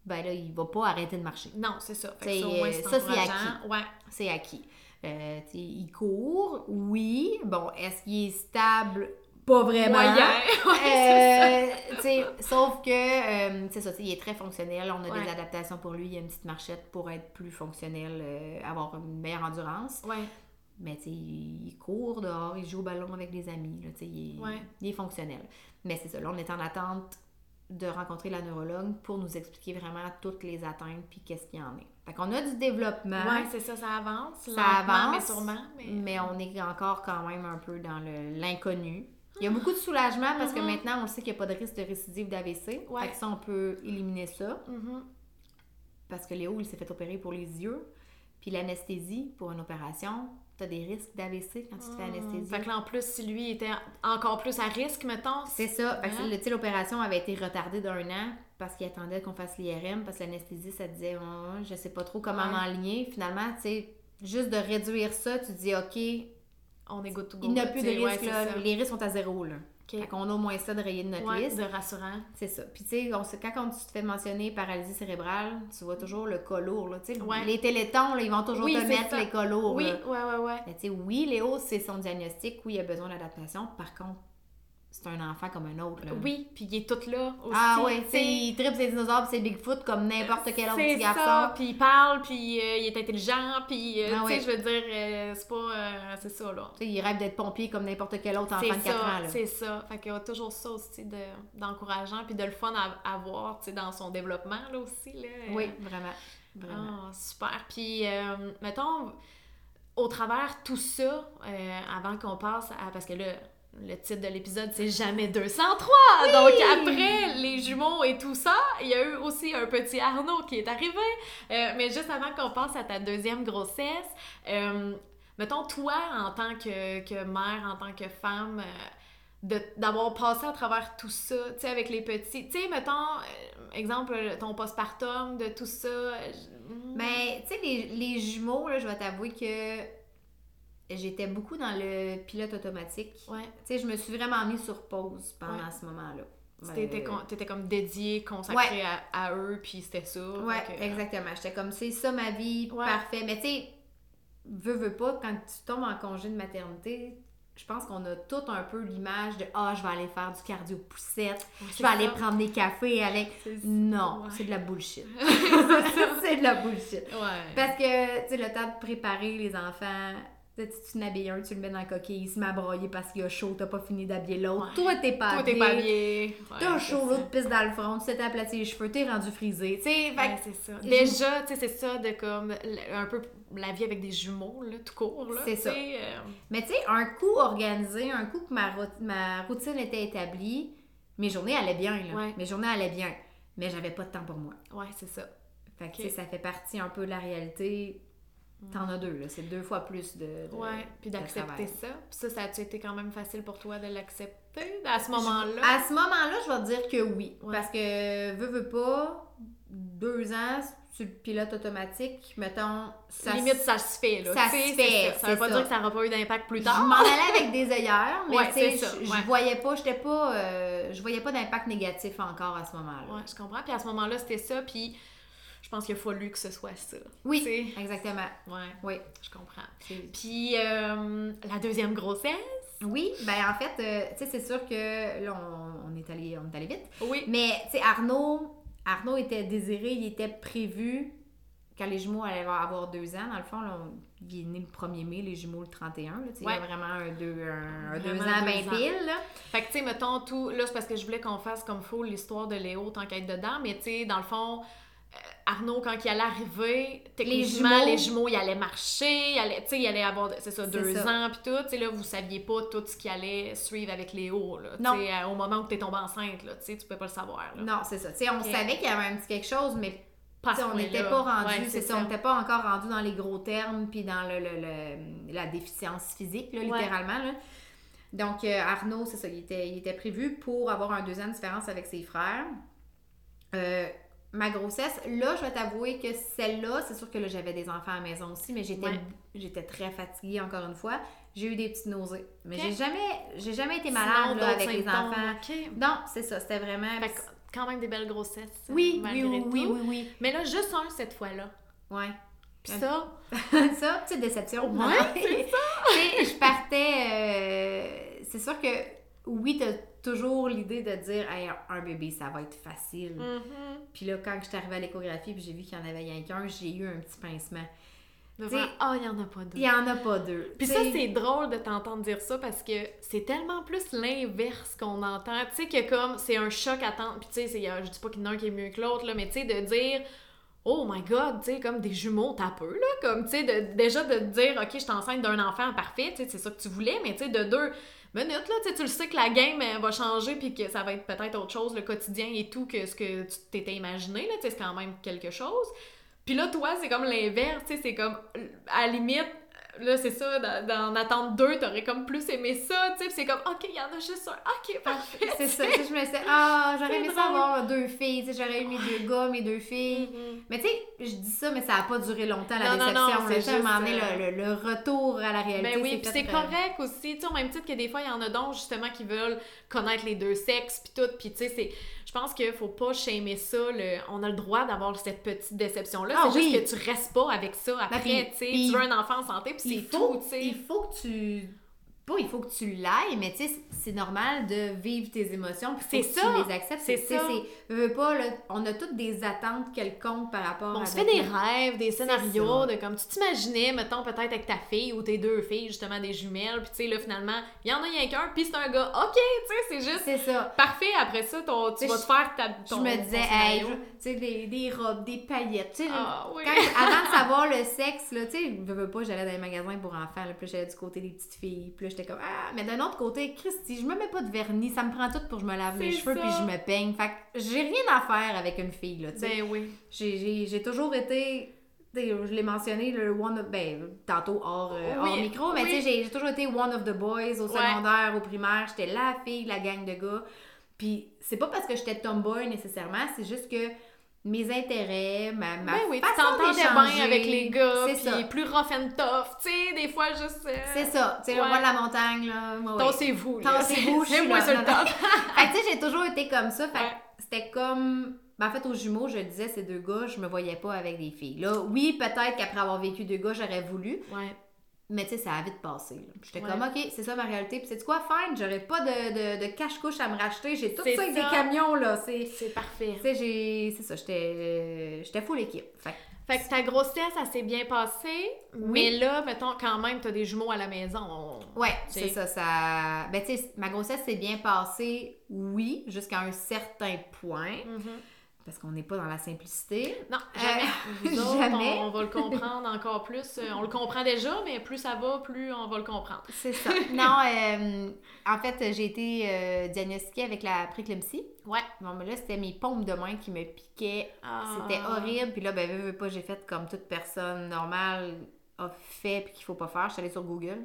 Ben là, il va pas arrêter de marcher. non, c'est ça. Fait que C'est, ça, moins, c'est ça, c'est encourageant. Ouais. C'est acquis. Euh, il court, oui. Bon, est-ce qu'il est stable? Pas vraiment. Moyen. Euh, sauf que, euh, c'est ça, il est très fonctionnel. On a Ouais. des adaptations pour lui. Il y a une petite marchette pour être plus fonctionnel, euh, avoir une meilleure endurance. Ouais. Mais tu sais, il court dehors, il joue au ballon avec des amis. Là, il, est, Ouais. il est fonctionnel. Mais c'est ça, là, on est en attente de rencontrer la neurologue pour nous expliquer vraiment toutes les atteintes puis qu'est-ce qu'il y en est. Fait qu'on a du développement. Ouais, c'est ça, ça avance. Ça avance, mais sûrement. Mais... Mais on est encore quand même un peu dans l'inconnu. Il y a beaucoup de soulagement parce que Mhm. maintenant, on sait qu'il n'y a pas de risque de récidive d'AVC. Ouais. Fait que ça, on peut éliminer ça. Mhm. Parce que Léo, il s'est fait opérer pour les yeux. Puis l'anesthésie pour une opération, tu as des risques d'AVC quand tu te fais Hmm. anesthésier. Fait que là, en plus, si lui était encore plus à risque, mettons. C'est ça. Fait que Hein? le- tu sais, l'opération avait été retardée d'un an parce qu'il attendait qu'on fasse l'IRM, parce que l'anesthésie, ça disait, Oh, je sais pas trop comment Ouais. m'enligner. Finalement, tu sais, juste de réduire ça, tu dis, OK, On est good to go. il n'y a plus de ouais, là. ça. Les risques sont à zéro, là. Ok. Fait qu'on a au moins ça de rayer de notre Ouais, liste. de rassurant. C'est ça. Puis tu sais, quand on, tu te fais mentionner paralysie cérébrale, tu vois toujours le cas lourd, là. Ouais. les télétons, là, ils vont toujours Oui, te mettre ça. les cas lourds, Oui, là. ouais, ouais, ouais. Mais tu sais, oui, Léo, c'est son diagnostic. Oui, il a besoin d'adaptation. Par contre, c'est un enfant comme un autre, là. Oui, puis il est tout là aussi. Ah sais. il tripe ses dinosaures ses Bigfoot comme n'importe quel autre C'est petit garçon. puis il parle, puis euh, il est intelligent, puis euh, Ah tu sais, ouais. je veux dire, euh, c'est pas... euh, c'est ça, là. Tu sais, il rêve d'être pompier comme n'importe quel autre enfant C'est de 4 ans, ça, là. c'est ça. Fait qu'il y a toujours ça aussi de- d'encourageant, puis de le fun à, à voir, tu sais, dans son développement, là, aussi, là. Oui, vraiment. Vraiment. Ah, super. Puis, mettons, au travers tout ça, avant qu'on passe à. Parce que là, le titre de l'épisode, c'est Jamais 203. Donc, après les jumeaux et tout ça, il y a eu aussi un petit Arnaud qui est arrivé. Euh, mais juste avant qu'on passe à ta deuxième grossesse, euh, mettons, toi, en tant que, que mère, en tant que femme, euh, d'avoir passé à travers tout ça, tu sais, avec les petits. Tu sais, mettons, euh, exemple, ton postpartum, de tout ça. Mais, tu sais, les, les jumeaux, là, je vais t'avouer que j'étais beaucoup dans le pilote automatique. Ouais. Tu sais, je me suis vraiment mis sur pause pendant Ouais. ce moment-là. T'étais, Euh, comme dédié, consacré à, à eux, puis c'était ça. Ouais, que, exactement. J'étais comme, c'est ça ma vie, parfait. Mais tu sais, veux, veux pas, quand tu tombes en congé de maternité, je pense qu'on a tout un peu l'image de Ah, je vais aller faire du cardio poussette, je vais aller ça. prendre des cafés avec. Non, Ouais. c'est de la bullshit. c'est de la bullshit. Ouais. Parce que, tu sais, le temps de préparer les enfants, tu sais, tu n'habilles un, tu le mets dans le coquille, il se met à broyer parce qu'il a chaud, t'as pas fini d'habiller l'autre. Ouais. Toi, t'es pas Toi, t'es habillé. pas habillé. Ouais, T'as chaud, l'autre pisse dans le front, tu t'es aplati les cheveux, t'es rendu frisé. Tu sais, Ouais, c'est ça. Déjà, tu sais, c'est ça de comme un peu la vie avec des jumeaux, là, tout court, là. C'est ça. euh, Mais tu sais, un coup organisé, un coup que ma, ma routine était établie, mes journées allaient bien, là. Mes journées allaient bien. Mais j'avais pas de temps pour moi. ouais, c'est ça. Fait que ça fait partie un peu de la réalité. T'en as deux, là. C'est deux fois plus de. de- Ouais, puis d'accepter ça. Puis ça, ça a-tu été quand même facile pour toi de l'accepter à ce moment-là? À ce moment-là, je vais te dire que oui. Ouais. Parce que, veux, veux pas, deux ans sur le pilote automatique, mettons, ça Limite, ça se fait, là. ça tu se fait, Ça, ça veut pas ça. dire que ça n'aura pas eu d'impact plus Je tard. m'en allais avec des œillères, mais Ouais, tu sais, je, je ouais. voyais pas, j'étais pas, euh, je voyais pas d'impact négatif encore à ce moment-là. Ouais, je comprends. Puis à ce moment-là, c'était ça. Puis je pense qu'il a fallu que ce soit ça. Oui, exactement. Ouais, Oui. je comprends. Puis euh, la deuxième grossesse? Oui, ben en fait, euh, tu sais, c'est sûr que là, on, on est allé, on est allé vite. Oui. Mais, tu sais, Arnaud, Arnaud était désiré, il était prévu quand les jumeaux allaient avoir deux ans. Dans le fond, là, on- il est né le 1er mai, les jumeaux le 31. Là, Il y a vraiment un deux, un, un deux ans bien pile. Là. Fait que, tu sais, mettons tout. Là, c'est parce que je voulais qu'on fasse comme faut l'histoire de Léo tant qu'à être dedans. Mais, tu sais, dans le fond, Arnaud, quand il allait arriver, techniquement, jumeaux- les jumeaux, il allait marcher. Il allait, tu sais, il allait avoir, c'est ça, deux ça. ans, puis tout. Tu sais, là, vous saviez pas tout ce qui allait suivre avec Léo, là. Tu Non. euh, au moment où t'es tombée enceinte, là. Tu sais, tu peux pas le savoir, là. Non, c'est ça. Tu sais, on savait qu'il y avait un petit quelque chose, mais Pas à tu sais, ce on n'était pas rendu, Ouais, c'est ça, on n'était pas encore rendu dans les gros termes puis dans le, le- le- la déficience physique, là, Ouais. littéralement. là. Donc, euh, Arnaud, c'est ça, il était, il était prévu pour avoir un deux ans de différence avec ses frères. Euh, ma grossesse, là, je vais t'avouer que celle-là, c'est sûr que là, j'avais des enfants à la maison aussi, mais j'étais, Ouais. j'étais très fatiguée, encore une fois. J'ai eu des petites nausées. Mais j'ai jamais, j'ai jamais été Sinon, malade là, avec les enfants. Non, c'est ça, c'était vraiment... Fait quand même des belles grossesses. oui, oui, malgré oui, tout. oui, oui, oui. Mais là, juste un cette fois-là. Ouais. Puis ça, ça, petite déception. Ouais. Tu sais, je partais. euh, c'est sûr que oui, t'as toujours l'idée de dire Hey, un bébé, ça va être facile. mhm, Puis là, quand je suis arrivée à l'échographie puis j'ai vu qu'il y en avait rien qu'un, j'ai eu un petit pincement. ah, il y en a pas deux. Il y en a pas deux. Puis ça, c'est drôle de t'entendre dire ça parce que c'est tellement plus l'inverse qu'on entend. Tu sais, que comme c'est un choc à attendre. Puis tu sais, je dis pas qu'il y en a un qui est mieux que l'autre, là, mais tu sais, de dire. Oh my god, tu sais, comme des jumeaux, t'as peu, là. Comme, tu sais, déjà de te dire, OK, je enceinte d'un enfant parfait, tu sais, c'est ça que tu voulais, mais tu sais, de deux minutes, là, tu le sais que la game va changer puis que ça va être peut-être autre chose, le quotidien et tout, que ce que tu t'étais imaginé, là, c'est quand même quelque chose. Puis là, toi, c'est comme l'inverse, tu sais, c'est comme, à la limite, là, c'est ça, dans, dans en attendre deux, t'aurais comme plus aimé ça, tu sais, c'est comme, OK, il y en a juste un, OK, parfait. C'est ça. Je me disais, ah, j'aurais aimé drôle. ça avoir deux filles. Tu sais, j'aurais eu mes deux gars, mes deux filles. Mhm. Mais tu sais, je dis ça, mais ça n'a pas duré longtemps, la Non, non, déception. non, donné, juste, le, le- le retour à la réalité. Ben oui, puis c'est euh, correct aussi, tu sais, au même titre que des fois, il y en a donc justement qui veulent connaître les deux sexes, puis tout, puis tu sais, c'est... Je pense qu'il faut pas shamer ça, le... on a le droit d'avoir cette petite déception-là, Ah c'est oui. juste que tu restes pas avec ça après, puis- tu sais, tu veux un enfant en santé, puis c'est tout, il faut que tu. Pas il faut que tu l'ailles, mais tu sais, c'est normal de vivre tes émotions. puis C'est que ça, tu les acceptes. c'est ça. c'est- veux pas, là, on a toutes des attentes quelconques par rapport Bon, à. on se fait des rêves, des scénarios, de comme tu t'imaginais, mettons, peut-être avec ta fille ou tes deux filles, justement, des jumelles, puis tu sais, là, finalement, il y en a rien qu'un, puis c'est un gars. OK, tu sais, c'est juste C'est ça. parfait. Après ça, ton, tu vas te faire ta, Je ton, me ton disais, hey, je- tu sais, des, des robes, des paillettes. Tu sais, Ah, oui. avant de savoir le sexe, là, tu sais, je veux pas, j'allais dans les magasins pour enfants, là, puis j'allais du côté des petites filles, puis j'étais comme, ah, mais d'un autre côté, Christy, je me mets pas de vernis, ça me prend tout pour que je me lave les cheveux, puis je me peigne. Fait que j'ai rien à faire avec une fille, là, tu sais. Ben oui. J'ai- J'ai j'ai toujours été. tu sais, Je l'ai mentionné, le one of. Ben, tantôt hors, euh, Oui, hors micro, mais oui. tu sais, j'ai- toujours été one of the boys au Ouais. secondaire, au primaire. J'étais la fille, la gang de gars. Puis c'est pas parce que j'étais tomboy nécessairement, c'est juste que mes intérêts, ma, ma Ben oui, façon bien avec les gars, C'est puis ça. plus rough and tough, tu sais, des fois juste... euh, C'est ça. Tu sais, le Ouais. roi de la montagne, là. ouais. Tassez-vous, là. Tassez-vous, je suis là. sur le top. Fait tu sais, j'ai toujours été comme ça. Fait que Ouais. c'était comme. Ben, en fait, aux jumeaux, je le disais, ces deux gars, je me voyais pas avec des filles. Là, oui, peut-être qu'après avoir vécu deux gars, j'aurais voulu. Mais tu sais, ça a vite passé. J'étais Ouais. comme, OK, c'est ça ma réalité. Puis c'est quoi, fine, j'aurais pas de, de, de cache-couche à me racheter. J'ai tout ça avec des camions, là. C'est. Parfait. Tu sais, j'ai. C'est ça, j'étais. J'étais full équipe. Fait que- Fait que ta grossesse, ça s'est bien passée, mais là, mettons, quand même, t'as des jumeaux à la maison. Ouais, C'est- ça, ça. Ben, tu sais, ma grossesse s'est bien passée, oui, jusqu'à un certain point. Mhm. Parce qu'on n'est pas dans la simplicité. Non, jamais. Euh, Nous autres, jamais. On, on va le comprendre encore plus. Euh, On le comprend déjà, mais plus ça va, plus on va le comprendre. C'est ça. non, euh, en fait, j'ai été euh, diagnostiquée avec la préclampsie. Ouais. Bon, mais là, c'était mes paumes de main qui me piquaient. Ah. C'était horrible. Puis là, ben, veux, veux pas, j'ai fait comme toute personne normale. a fait puis qu'il faut pas faire. Je suis allée sur Google.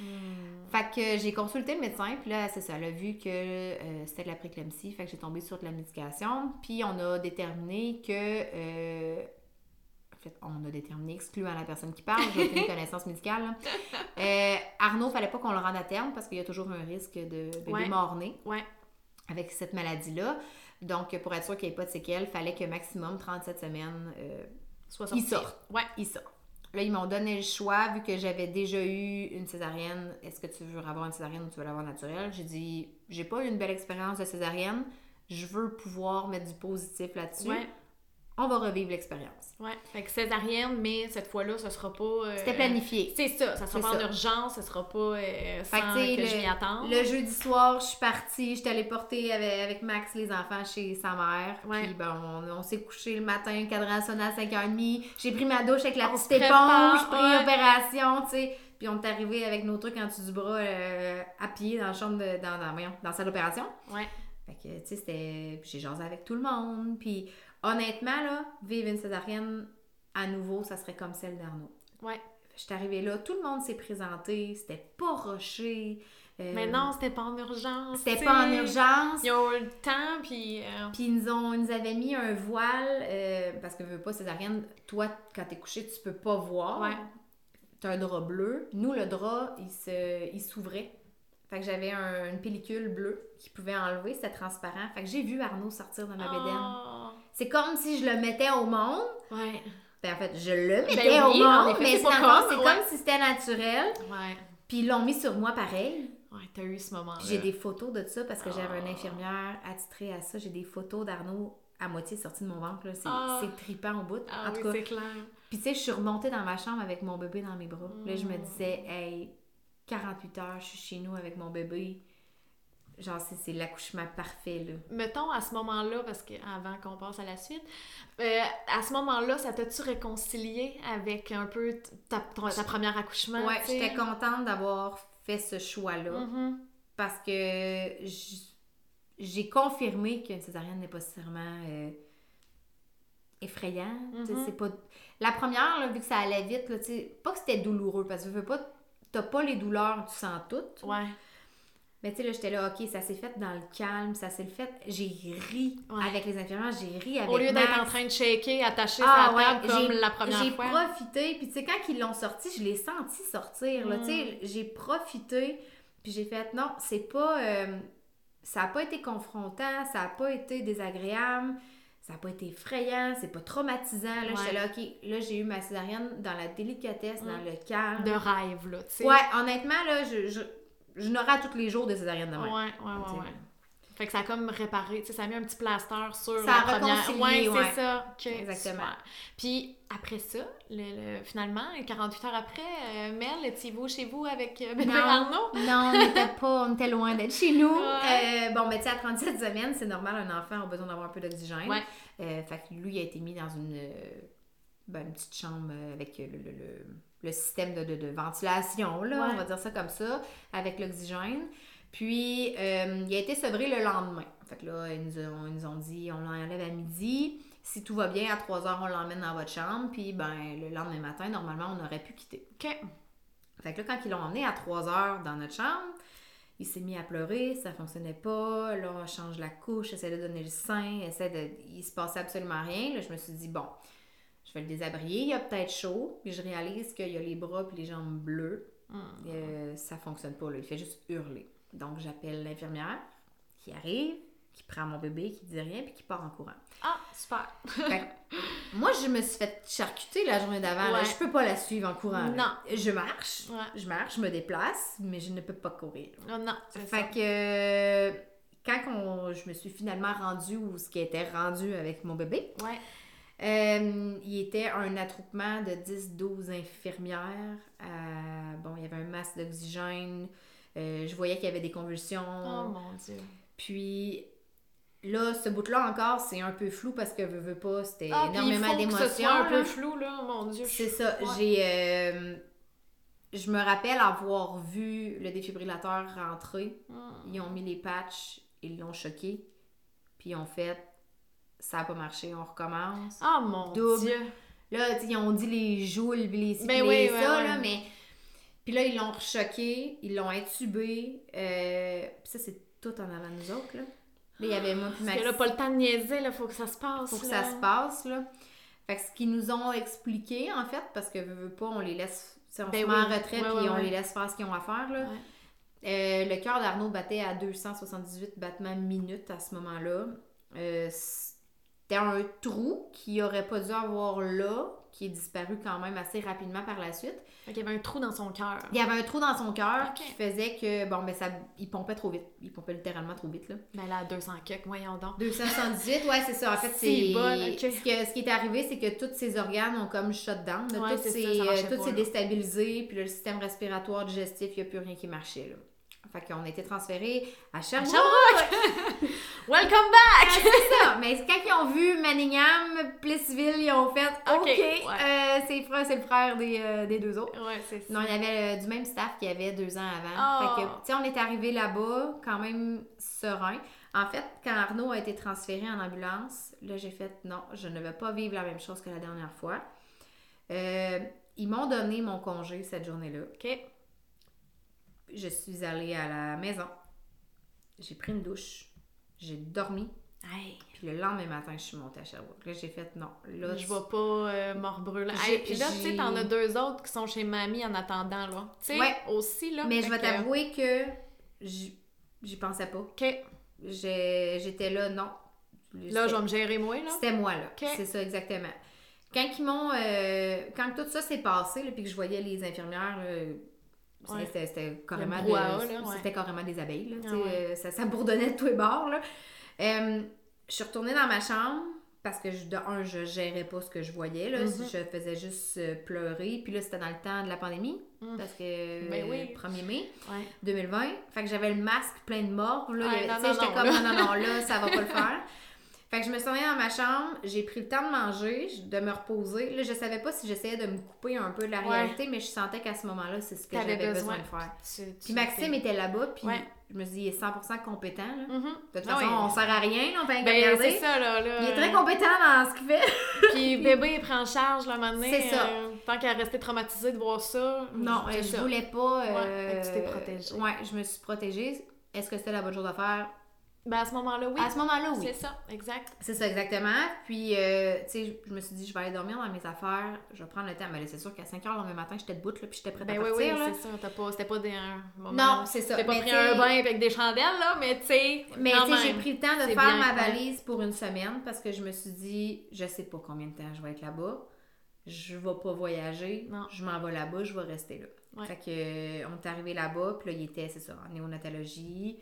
Hmm. Fait que j'ai consulté le médecin, puis là, c'est ça, elle a vu que euh, c'était de la préclampsie, fait que j'ai tombé sur de la médication, puis on a déterminé que... euh, en fait, on a déterminé, excluant la personne qui parle, j'ai aucune connaissance médicale. Euh, Arnaud, fallait pas qu'on le rende à terme parce qu'il y a toujours un risque de bébé Ouais. mort-né Ouais. avec cette maladie-là. Donc, pour être sûr qu'il n'y ait pas de séquelles, fallait que maximum 37 semaines, euh, Soit Il sorti. sort. Ouais. il sort. Là, ils m'ont donné le choix, vu que j'avais déjà eu une césarienne. Est-ce que tu veux avoir une césarienne ou tu veux l'avoir naturelle? J'ai dit, j'ai pas eu une belle expérience de césarienne. Je veux pouvoir mettre du positif là-dessus. On va revivre l'expérience. Ouais. Fait que césarienne, mais cette fois-là, ce sera pas. euh, C'était planifié. C'est ça, ça sera pas en urgence, ce sera pas euh, sans Fait que, que je le- m'y attende. Le jeudi soir, je suis partie, je suis allée porter avec, avec Max les enfants chez sa mère. Ouais. Puis bon, on, on s'est couché le matin, cadran à 5h30. J'ai pris ma douche avec la On petite prépare, éponge, pris ouais. opération, tu sais. Puis on est arrivé avec nos trucs en dessous du bras euh, à pied dans la chambre, de, dans, dans, voyons, dans la salle d'opération. Ouais. Fait que, tu sais, c'était. J'ai jasé avec tout le monde. Puis honnêtement, là, vivre une césarienne à nouveau, ça serait comme celle d'Arnaud. Ouais. Je suis arrivée là, tout le monde s'est présenté, c'était pas rushé. euh, Mais non, c'était pas en urgence. c'était pas en urgence. Ils ont eu le temps, puis. euh, Puis ils nous, ont, ils nous avaient mis un voile, euh, parce que veux pas césarienne, toi, quand t'es couché, tu peux pas voir. Ouais. T'as un drap bleu. Nous, le drap, il se, il s'ouvrait. Fait que j'avais un- une pellicule bleue qui pouvait enlever, c'était transparent. Fait que j'ai vu Arnaud sortir de ma bédaine. Oh. C'est comme si je le mettais au monde. Ouais. Ben, en fait, je le mettais Ben oui, au monde, effet, mais c'est comme, ouais. comme si c'était naturel. Ouais. Puis ils l'ont mis sur moi pareil. Ouais, t'as eu ce moment-là. J'ai des photos de ça parce que j'avais Ah. une infirmière attitrée à ça. J'ai des photos d'Arnaud à moitié sorti de mon ventre. C'est Ah. c'est trippant au bout. Ah en tout oui, cas. c'est clair. Puis tu sais, je suis remontée dans ma chambre avec mon bébé dans mes bras. Là, je me Mm. disais, hey, 48 heures, je suis chez nous avec mon bébé. Genre, c'est- c'est l'accouchement parfait, là. Mettons à ce moment-là, parce que avant qu'on passe à la suite, euh, à ce moment-là, ça t'a-tu réconcilié avec un peu ta, ta première accouchement? Ouais, tu j'étais contente d'avoir fait ce choix-là Mhm. parce que j'ai confirmé qu'une césarienne n'est pas nécessairement euh, effrayant. Tu Mhm. C'est pas... La première, là, vu que ça allait vite, là, tu sais, pas que c'était douloureux parce que je veux pas, t'as pas les douleurs, tu sens toutes. Ouais. Mais tu sais, là, j'étais là, ok, ça s'est fait dans le calme, ça s'est fait. J'ai ri Ouais. avec les infirmières, j'ai ri avec Au lieu d'être en train de shaker, attaché Ah, sur la table ouais, comme j'ai- la première J'ai fois. profité, puis tu sais, quand ils l'ont sorti, je l'ai senti sortir, là, Mm. tu sais, j'ai profité, puis j'ai fait, non, c'est pas, euh, ça a pas été confrontant, ça a pas été désagréable, ça a pas été effrayant, c'est pas traumatisant, là, Ouais. j'étais là, ok, là, j'ai eu ma césarienne dans la délicatesse, dans Mm. le calme. De rêve, là, tu sais. Ouais, honnêtement, là, je, je, je n'aurai à tous les jours des césariennes de Ouais, même. ouais, ouais, sais. ouais. Fait que ça a comme réparé, tu sais, ça a mis un petit plaster sur Ça la a première. Ouais, ouais. c'est ça. Exactement. super. Puis après ça, le, le- finalement, 48 heures après, euh, Mel, étiez-vous chez vous avec euh, bébé. Arnaud? Non, on n'était pas, on était loin d'être chez nous. Ouais. Euh, bon, mais tu sais, à 37 semaines, c'est normal, un enfant a besoin d'avoir un peu d'oxygène. Ouais. Euh, fait que lui, il a été mis dans une, euh, ben, une petite chambre euh, avec le, le- le- le système de, de- de ventilation, là, Ouais. on va dire ça comme ça, avec l'oxygène. Puis, euh, il a été sevré le lendemain. Fait que là, ils nous ont, ils nous ont dit, on l'enlève à midi. Si tout va bien, à 3 heures, on l'emmène dans votre chambre. Puis, ben, le lendemain matin, normalement, on aurait pu quitter. OK. Fait que là, quand ils l'ont emmené à 3 heures dans notre chambre, il s'est mis à pleurer, ça fonctionnait pas. Là, on change la couche, essaie de donner le sein, essaie de. Il se passait absolument rien. Là, je me suis dit, bon, je vais le désabrier, il a peut-être chaud. Puis je réalise qu'il a les bras puis les jambes bleues. Mm. Euh, ça fonctionne pas, là. Il fait juste hurler. Donc, j'appelle l'infirmière qui arrive, qui prend mon bébé, qui dit rien, puis qui part en courant. Ah, super. Fait moi, je me suis fait charcuter la journée d'avant. Ouais. Je peux pas la suivre en courant. là. Non. Je marche. Ouais. Je marche, je me déplace, mais je ne peux pas courir. Oh, non, c'est ça. Fait que quand on- je me suis finalement rendue où ce qui était rendu avec mon bébé, Ouais. Euh, il était un attroupement de 10-12 infirmières. Euh, bon, il y avait un masque d'oxygène. Euh, je voyais qu'il y avait des convulsions. Oh mon Dieu. Puis là, ce bout-là encore, c'est un peu flou parce que veux, veux pas, c'était Ah, énormément d'émotions. soit un peu flou, là, mon Dieu. C'est ça. Ouais. J'ai. euh, je me rappelle avoir vu le défibrillateur rentrer. Mm. Ils ont mis les patchs, ils l'ont choqué. Puis ils ont fait. Ça n'a pas marché, on recommence. Ah mon Double. Dieu. Là, tu sais, ils ont dit les joules, les Ben oui, les ouais, ça, ouais. là, mais... Puis là, ils l'ont rechoqué, ils l'ont intubé. Euh... Puis ça, c'est tout en avant de nous autres, là. Là, il y avait moi puis Parce que là, pas le temps de niaiser, là, faut que ça se passe. Faut que là. ça se passe, là. Fait que ce qu'ils nous ont expliqué, en fait, parce que veux, veux pas, on les laisse... on Ben se met oui. en retraite, Ouais, puis ouais, on ouais. les laisse faire ce qu'ils ont à faire, là. Euh, le cœur d'Arnaud battait à 278 battements minutes à ce moment-là. Euh, C'était un trou qui aurait pas dû avoir là, qui est disparu quand même assez rapidement par la suite. Fait qu'il y avait un trou dans son cœur. Il y avait un trou dans son cœur qui faisait que, bon, ben ça, il pompait trop vite. Il pompait littéralement trop vite, là. Ben là, 200 quelques, voyons donc. 278, ouais, c'est ça. En fait, c'est. ok. ce, que- ce qui est arrivé, c'est que tous ses organes ont comme shut down. là. Ouais, tout s'est déstabilisé, puis là, le système respiratoire, digestif, il n'y a plus rien qui marchait. Là. Fait qu'on a été transférés à Sherbrooke. Sherbrooke! Welcome back! Ah, c'est ça. Mais quand ils ont vu Manningham, Plessisville, ils ont fait OK, ouais. euh, c'est, frère, c'est le frère des, euh, des deux autres. Ouais, c'est ça. Non, il y avait euh, du même staff qu'il y avait deux ans avant. Oh. Fait que, tu sais, on est arrivé là-bas quand même serein. En fait, quand Arnaud a été transféré en ambulance, là, j'ai fait non, je ne vais pas vivre la même chose que la dernière fois. Ils m'ont donné mon congé cette journée-là. OK. Je suis allée à la maison. J'ai pris une douche. J'ai dormi. Hey, Puis le lendemain matin, je suis montée à Sherbrooke. Là, j'ai fait non. Là, je vais pas euh, me rebrûler. J'ai- Hey, puis là, tu sais, t'en as deux autres qui sont chez mamie en attendant, là. Tu sais, Ouais. aussi, là. Mais je vais que- t'avouer que j'y pensais pas. OK. J'étais là, non. Là, je vais me gérer moi, là. C'était moi, là. C'est ça, exactement. Quand ils m'ont. euh, quand tout ça s'est passé, là, puis que je voyais les infirmières, là, Ouais. c'était c'était carrément, de- ouais. carrément des abeilles. Là, Ah ouais. euh, ça, ça bourdonnait de tous les bords. Là. Euh, je suis retournée dans ma chambre parce que, je, de un, je gérais pas ce que je voyais. Là, Mhm. Je faisais juste euh, pleurer. Puis là, c'était dans le temps de la pandémie, Mm. parce que Ben oui. euh, 1er mai. Ouais. 2020. Fait que j'avais le masque plein de morts. Là, j'étais comme, non, non, non, là, ça va pas le faire. Fait que je me suis revenue dans ma chambre, j'ai pris le temps de manger, de me reposer. Là, je savais pas si j'essayais de me couper un peu de la Ouais. réalité, mais je sentais qu'à ce moment-là, c'est ce que j'avais besoin. besoin de faire. Tu- tu- Puis Maxime était là-bas, puis Ouais. je me suis dit, il est 100% compétent. Là. Mhm. De toute Ah façon, oui. on sert à rien, là, on fait Ben, c'est ça, là. là. Il est très compétent dans ce qu'il fait. Puis bébé, il prend en charge, là, maintenant. C'est ça. euh, tant qu'à rester traumatisé de voir ça. Non, euh, je voulais pas. Euh, tu t'es protégée. Ouais, je me suis protégée. Est-ce que c'était la bonne chose à faire? Ben, à ce moment-là, oui. À ce moment-là, oui. C'est ça, exact. C'est ça, exactement. Puis, euh, tu sais, je me suis dit, je vais aller dormir dans mes affaires, je vais prendre le temps. Mais là, c'est sûr qu'à 5 h le lendemain matin, j'étais debout, là, puis j'étais prête Ben à oui, partir. oui, là. c'est. T'as pas, c'était pas des, un moment. Non, c'est ça. T'as pas Mais pris un bain avec des chandelles, là, mais tu sais. Mais tu sais, j'ai pris le temps de faire ma valise pour une semaine parce que je me suis dit, je sais pas combien de temps je vais être là-bas. Je vais pas voyager. Non. Je m'en vais là-bas, je vais rester là. Ouais. Fait que, euh, on est arrivé là-bas, puis là, il était, c'est ça, en néonatologie,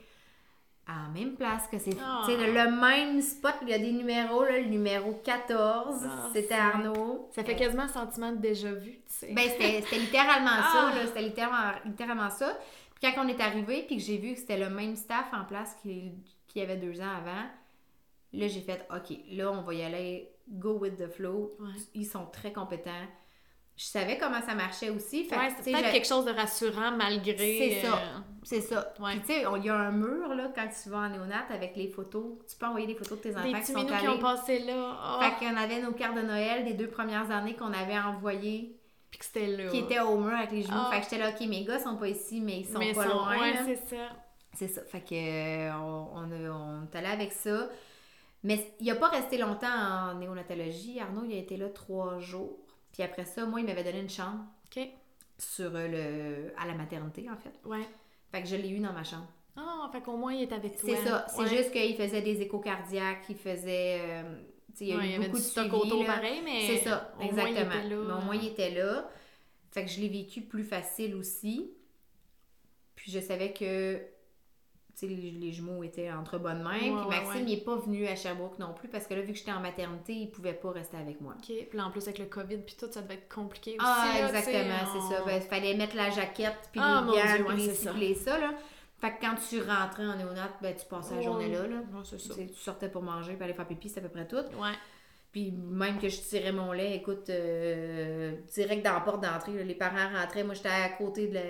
à la même place que c'est. Ah. Le, même spot, il y a des numéros, là, le numéro 14, Ah, c'était Arnaud. Ça fait quasiment un sentiment de déjà-vu, tu sais. Ben, c'était littéralement Ah! ça. C'était littéralement, littéralement ça. Puis quand on est arrivé, puis que j'ai vu que c'était le même staff en place qu'il y avait deux ans avant, là, j'ai fait, OK, là, on va y aller, go with the flow. Ouais. Ils sont très compétents. Je savais comment ça marchait aussi. Fait Ouais, c'est peut-être quelque chose de rassurant malgré. C'est ça. euh, C'est ça. Ouais. Puis, tu sais, il y a un mur, là, quand tu vas en néonat avec les photos. Tu peux envoyer des photos de tes enfants des qui sont allés. qui ont passé là. ah, Fait qu'on avait nos cartes de Noël des deux premières années qu'on avait envoyées Puis que c'était là. qui étaient au mur avec les genoux. Ah. Fait que j'étais là, OK, mes gars sont pas ici, mais ils sont mais pas sont- loin. Ouais, c'est ça. C'est ça. Fait que euh, on, on, est allé avec ça. Mais il a pas resté longtemps en néonatologie. Arnaud, il a été là trois jours. Puis après ça, moi, il m'avait donné une chambre OK. sur euh, le à la maternité, en fait. Ouais. Fait que je l'ai eu dans ma chambre. Ah, fait qu'au moins, il est avec toi. C'est ça. C'est Ouais. juste qu'il faisait des échos cardiaques, il faisait. euh, tu sais, il y a Ouais, eu il y avait beaucoup de stock pareil, mais. C'est ça, au moins, il exactement. était là. Mais au moins, il était là. Fait que je l'ai vécu plus facile aussi. Puis je savais que les, les jumeaux étaient entre bonnes mains. Ouais, puis Maxime, ouais. il n'est pas venu à Sherbrooke non plus parce que là, vu que j'étais en maternité, il pouvait pas rester avec moi. OK. Puis là, en plus, avec le COVID, puis tout, ça devait être compliqué aussi. Ah, là, tu sais, exactement, c'est ça. on- Ben, Il fallait mettre la jaquette, puis Ah, les gants, puis les ça. puis les ça, là. Fait que quand tu rentrais en néonat, ben, tu passais la journée là, là. C'est ça. Tu sortais pour manger, puis aller faire pipi, c'est à peu près tout. Ouais. Puis même que je tirais mon lait, écoute, euh, direct dans la porte d'entrée, les parents rentraient, moi j'étais à côté de la,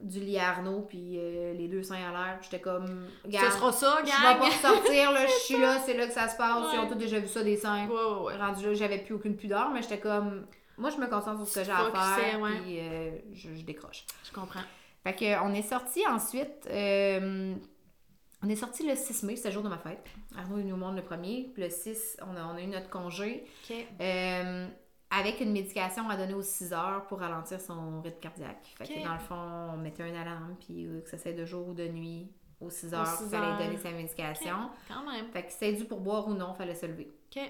du Arnaud, puis euh, les deux seins à l'air. J'étais comme, Ce sera ça, je vais pas sortir, là, je suis là, c'est là que ça se passe. Ils ont Ouais. tous déjà vu ça, des seins. Ouais, ouais. Rendu là, j'avais plus aucune pudeur, mais j'étais comme, moi, je me concentre sur ce que j'ai à faire, puis euh, je, je décroche. Je comprends. Fait que, on est sorti ensuite, euh, on est sorti le 6 mai, c'était le jour de ma fête. Arnaud est venu au monde le premier, puis le 6, on a, on a eu notre congé. OK. Avec une médication à donner aux 6 heures pour ralentir son rythme cardiaque. Fait que dans le fond, on mettait un alarme, puis euh, que ça soit de jour ou de nuit, aux 6 Aux heures, il fallait heures. donner sa médication. Quand même. Fait que c'était dû pour boire ou non, fallait se lever. OK.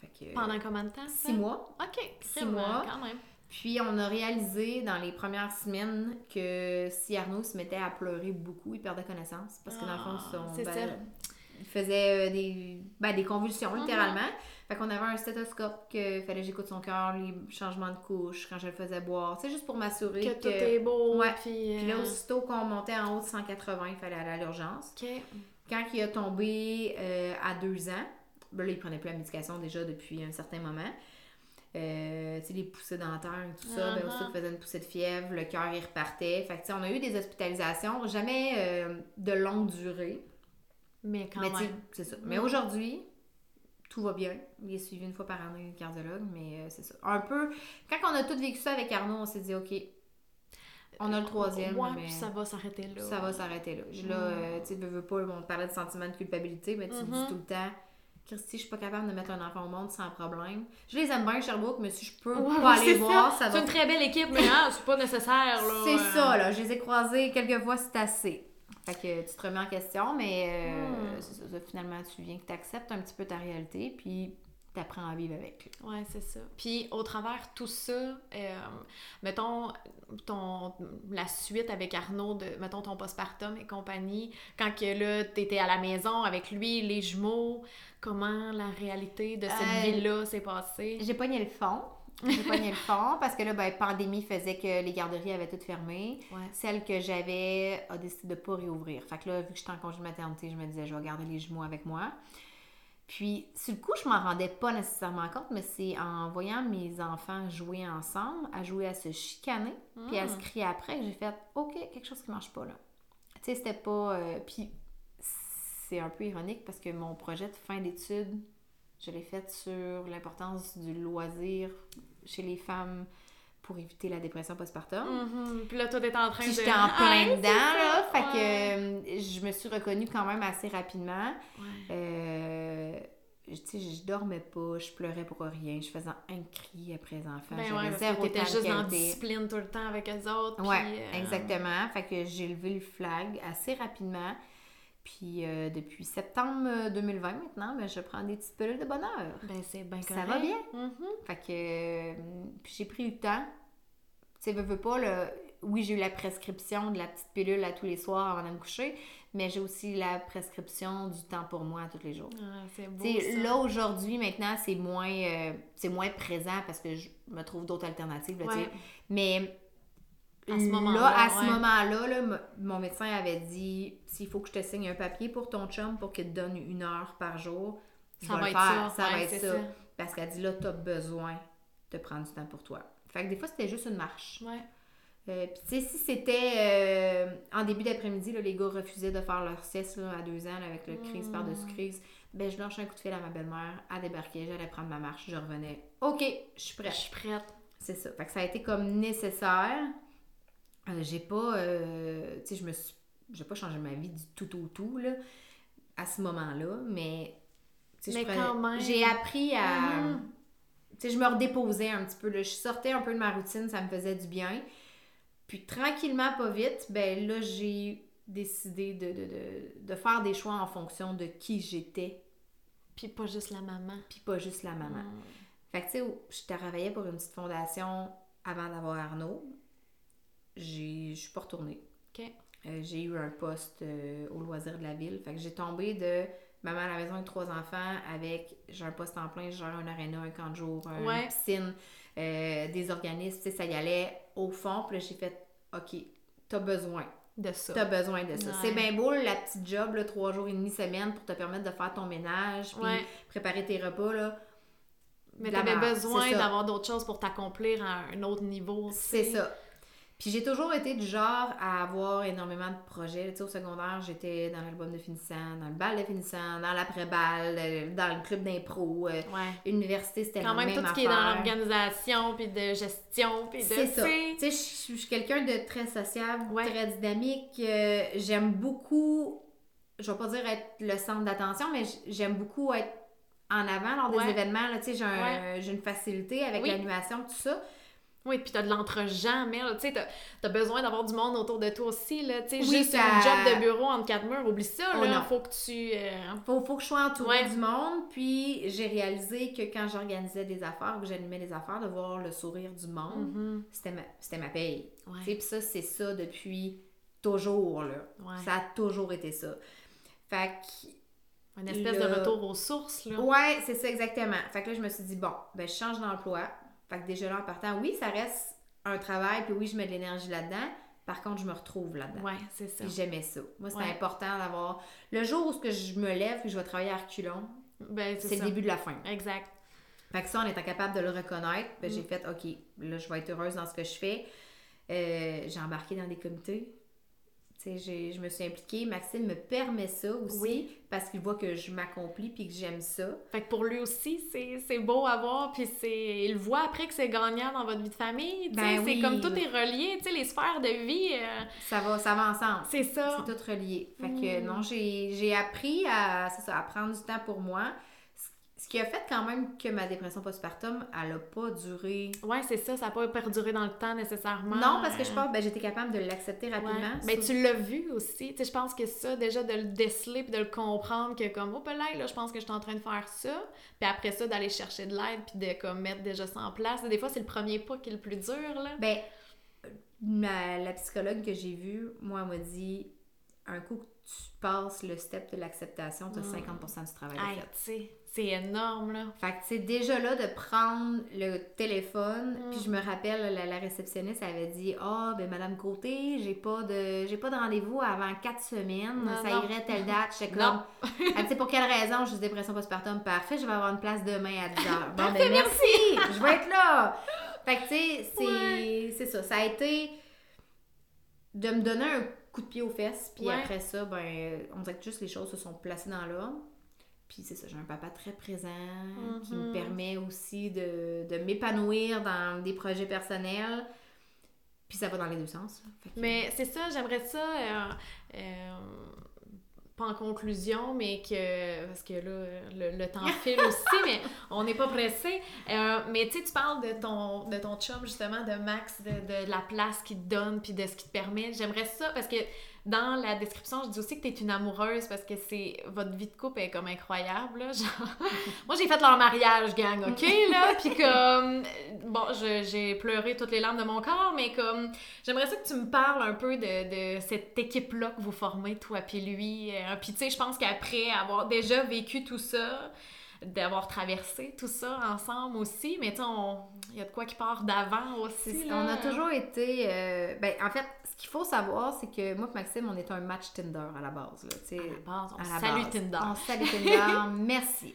Fait que, Pendant combien de temps, ça? 6 mois. OK. Six Vraiment, mois. Quand même. Puis on a réalisé dans les premières semaines que si Arnaud se mettait à pleurer beaucoup, il perdait connaissance. Parce que dans le fond, Ah, son, c'est ben, il faisait euh, des, ben, des convulsions, Mhm. littéralement. Fait qu'on avait un stéthoscope que fallait que j'écoute son cœur, les changements de couche, quand je le faisais boire. C'est juste pour m'assurer Que que... tout est beau. Ouais. Puis, Puis là, euh, aussitôt qu'on montait en haut de 180, il fallait aller à l'urgence. Quand il a tombé euh, à deux ans, ben là, il prenait plus la médication déjà depuis un certain moment. Euh, tu sais, les poussées dentaires et tout ça, ben, Uh-huh. qu'il faisait une poussée de fièvre, le cœur, il repartait. Fait que, tu sais, on a eu des hospitalisations, jamais euh, de longue durée. Mais quand mais même. c'est ça. Mais Mm. aujourd'hui, tout va bien. Il est suivi une fois par année cardiologue, mais euh, c'est ça. Un peu, quand on a tout vécu ça avec Arnaud, on s'est dit, OK, on a le troisième, Ouais, mais puis ça va s'arrêter là. ça va s'arrêter là. Là, Mm. euh, tu sais, veux, pas, on parlait de sentiment de culpabilité, mais tu dis tout le temps, Christy, je suis pas capable de mettre un enfant au monde sans problème. Je les aime bien, Sherbrooke, mais si je peux Ouais, pas aller voir, ça, C'est va. une très belle équipe, mais hein, c'est pas nécessaire, là. C'est Euh, ça, là. Je les ai croisés quelques fois, c'est assez. Fait que tu te remets en question, mais euh, Mm. ça, finalement, tu viens que tu acceptes un petit peu ta réalité, puis tu apprends à vivre avec. Ouais, c'est ça. Puis au travers tout ça, euh, mettons ton la suite avec Arnaud de mettons ton postpartum et compagnie, quand que là t'étais à la maison avec lui, les jumeaux, comment la réalité de cette Euh, vie-là s'est passée? J'ai pogné le fond. J'ai pogné le fond parce que là, ben, pandémie faisait que les garderies avaient toutes fermé. Ouais. Celle que j'avais a décidé de ne pas réouvrir. Fait que là, vu que j'étais en congé de maternité, je me disais, je vais garder les jumeaux avec moi. Puis, sur le coup, je m'en rendais pas nécessairement compte, mais c'est en voyant mes enfants jouer ensemble, à jouer à se chicaner, puis à se crier après, que j'ai fait, OK, quelque chose qui marche pas là. Tu sais, c'était pas. euh, Puis, c'est un peu ironique parce que mon projet de fin d'études, je l'ai fait sur l'importance du loisir chez les femmes pour éviter la dépression postpartum. Mhm. Puis là, toi, t'es en train Puis de... j'étais en plein Ouais, c'est dedans, ça. là. Fait que euh, je me suis reconnue quand même assez rapidement. Ouais. Euh, tu sais, je dormais pas, je pleurais pour rien, je faisais un cri après les enfants. Ben ouais, parce que t'étais de juste dans discipline tout le temps avec eux autres. Ouais, euh, exactement. Fait que j'ai levé le flag assez rapidement. Puis euh, depuis septembre euh, 2020 maintenant, ben, je prends des petites pilules de bonheur. Ben c'est bien Ça va bien. Mhm. Fait que euh, j'ai pris le temps. Tu sais, veux, veux pas, là, oui, j'ai eu la prescription de la petite pilule à tous les soirs avant de me coucher, mais j'ai aussi la prescription du temps pour moi tous les jours. Ah, c'est beau, ça. là, aujourd'hui, maintenant, c'est moins, euh, c'est moins présent parce que je me trouve d'autres alternatives, là. Ouais. Mais À ce là, moment-là, à ce ouais. moment-là, là, mon médecin avait dit s'il faut que je te signe un papier pour ton chum pour qu'il te donne une heure par jour, je Ça va le être faire. ça, va ouais, être ça. ça. Parce qu'elle dit là, tu as besoin de prendre du temps pour toi. Fait que des fois, c'était juste une marche. Ouais. Euh, Puis, tu sais, si c'était euh, en début d'après-midi, les gars refusaient de faire leur sieste là, à deux ans là, avec le crise par-dessus crise, ben je lâchais un coup de fil à ma belle-mère, elle débarquait, j'allais prendre ma marche, je revenais. OK, je suis Je prête. suis prête. C'est ça. Fait que ça a été comme nécessaire. Euh, j'ai pas. euh, tu sais, je me suis. J'ai pas changé ma vie du tout au tout, là, à ce moment-là, mais. tu sais. J'ai appris à. Mhm. Tu sais, je me redéposais un petit peu, là. Je sortais un peu de ma routine, ça me faisait du bien. Puis tranquillement, pas vite, ben là, j'ai décidé de, de, de, de faire des choix en fonction de qui j'étais, Puis pas juste la maman. puis pas juste la maman. Mm. Fait que, tu sais, je travaillais pour une petite fondation avant d'avoir Arnaud. J'ai- Je suis pas retournée. Euh, j'ai eu un poste euh, au loisir de la ville. Fait que j'ai tombé de maman à la maison avec trois enfants avec j'ai un poste en plein, je gère un aréna, un camp de jour, Ouais. une piscine, euh, des organismes. Tu sais, ça y allait au fond. Puis j'ai fait OK, t'as besoin. De ça. T'as besoin de ça. Ouais. C'est bien beau, la petite job, là, trois jours et demi semaine pour te permettre de faire ton ménage, puis Ouais. préparer tes repas, là. Mais t'avais besoin d'avoir d'autres choses pour t'accomplir à un autre niveau. C'est ça. Puis j'ai toujours été du genre à avoir énormément de projets. Tu sais, au secondaire, j'étais dans l'album de finissant, dans le bal de finissant, dans l'après-bal, euh, dans le club d'impro. Euh, Ouais. Université, c'était la Quand même, même tout ce qui est dans l'organisation, puis de gestion, puis de... C'est ça. tu sais. je suis- quelqu'un de très sociable, Ouais. très dynamique. euh, j'aime beaucoup, je vais pas dire être le centre d'attention, mais j'aime beaucoup être en avant lors des Ouais. événements. Tu sais, j'ai un- j'ai une facilité avec Oui. l'animation, tout ça. Oui, puis t'as de l'entre-gens, mais tu sais, t'as as besoin d'avoir du monde autour de toi aussi, là, tu sais, Oui, juste ça- un job de bureau entre quatre murs, oublie ça, Oh là, non. faut que tu... euh, Faut, faut que je sois entourée Ouais. du monde. Puis j'ai réalisé que quand j'organisais des affaires que j'animais des affaires, de voir le sourire du monde, mhm, c'était ma, c'était ma paye. ouais, Tu sais, Puis ça, c'est ça depuis toujours. Là. ouais. Ça a toujours été ça. Fait que Une espèce le- de retour aux sources, là. Ouais, c'est ça exactement. Fait que là, je me suis dit, bon, ben, je change d'emploi. Fait que déjà là, en partant, oui, ça reste un travail, puis oui, je mets de l'énergie là-dedans. Par contre, je me retrouve là-dedans. Ouais, c'est ça. Puis j'aimais ça. Moi, c'est Ouais. important d'avoir. Le jour où ce que je me lève et je vais travailler à reculons, Ben, c'est le début de la fin. Exact. Fait que ça, en étant capable de le reconnaître, ben, j'ai Mm. fait, OK, là, je vais être heureuse dans ce que je fais. Euh, j'ai embarqué dans des comités. Je me suis impliquée. Maxime me permet ça aussi Oui. parce qu'il voit que je m'accomplis puis que j'aime ça. Fait que pour lui aussi, c'est c'est beau à voir, puis c'est... Il voit après que c'est gagnant dans votre vie de famille, Ben c'est oui. comme tout est relié, tu sais, les sphères de vie, euh, Ça va, ça va ensemble. c'est ça. C'est tout relié. Fait que Mm. non, j'ai j'ai appris à, c'est ça, à prendre du temps pour moi. Ce- qui a fait quand même que ma dépression postpartum, elle a pas duré. Ouais, c'est ça, ça n'a pas perduré dans le temps nécessairement. Non, parce que je euh, pense que j'étais capable de l'accepter rapidement. Ben, Sou- tu l'as vu aussi. Tu sais, je pense que ça, déjà, de le déceler puis de le comprendre que comme, oh, là, là, je pense que je suis en train de faire ça. Puis après ça, d'aller chercher de l'aide puis de comme, mettre déjà ça en place. Des fois, c'est le premier pas qui est le plus dur, là. Ben, ma- la psychologue que j'ai vue, moi, elle m'a dit un coup que tu passes le step de l'acceptation, tu as Mm. 50% du travail Hey, fait. c'est énorme, là. Fait que, tu sais, déjà là, de prendre le téléphone, Mm. puis je me rappelle, la, la réceptionniste avait dit Ah, ben, Madame Côté, j'ai pas de j'ai pas de rendez-vous avant quatre semaines, Non, ça non. irait telle date. J'étais Non. comme Elle dit Pour quelle raison? Je dis dépression postpartum, parfait, je vais avoir une place demain à 10 h. Bon, ben, merci, je vais être là. Fait que, tu sais, c'est Ouais. c'est ça. Ça a été de me donner un coup de pied aux fesses, puis Ouais. après ça, ben, on dirait que juste les choses se sont placées dans l'ordre. Puis c'est ça, j'ai un papa très présent qui me Mhm. permet aussi de, de m'épanouir dans des projets personnels. Puis ça va dans les deux sens. que- Mais c'est ça, j'aimerais ça, euh, euh, pas en conclusion, mais que, parce que là, le, le temps file aussi, mais on n'est pas pressé. Euh, mais tu sais, tu parles de ton, de ton chum, justement, de Max, de, de la place qu'il te donne, puis de ce qu'il te permet. J'aimerais ça, parce que dans la description, je dis aussi que tu es une amoureuse, parce que c'est votre vie de couple est comme incroyable, là, genre... Moi, j'ai fait leur mariage, gang, OK, là? Puis comme... Bon, j'ai pleuré toutes les larmes de mon corps, mais comme... J'aimerais ça que tu me parles un peu de, de cette équipe-là que vous formez, toi puis lui. Euh, puis tu sais, je pense qu'après avoir déjà vécu tout ça, d'avoir traversé tout ça ensemble aussi, mais tu il y a de quoi qui part d'avant aussi. on là. a toujours été. euh, ben, en fait, ce qu'il faut savoir, c'est que moi et Maxime, on est un match Tinder à la base. Là. À la base, on la salue base. Tinder. On salue Tinder, merci.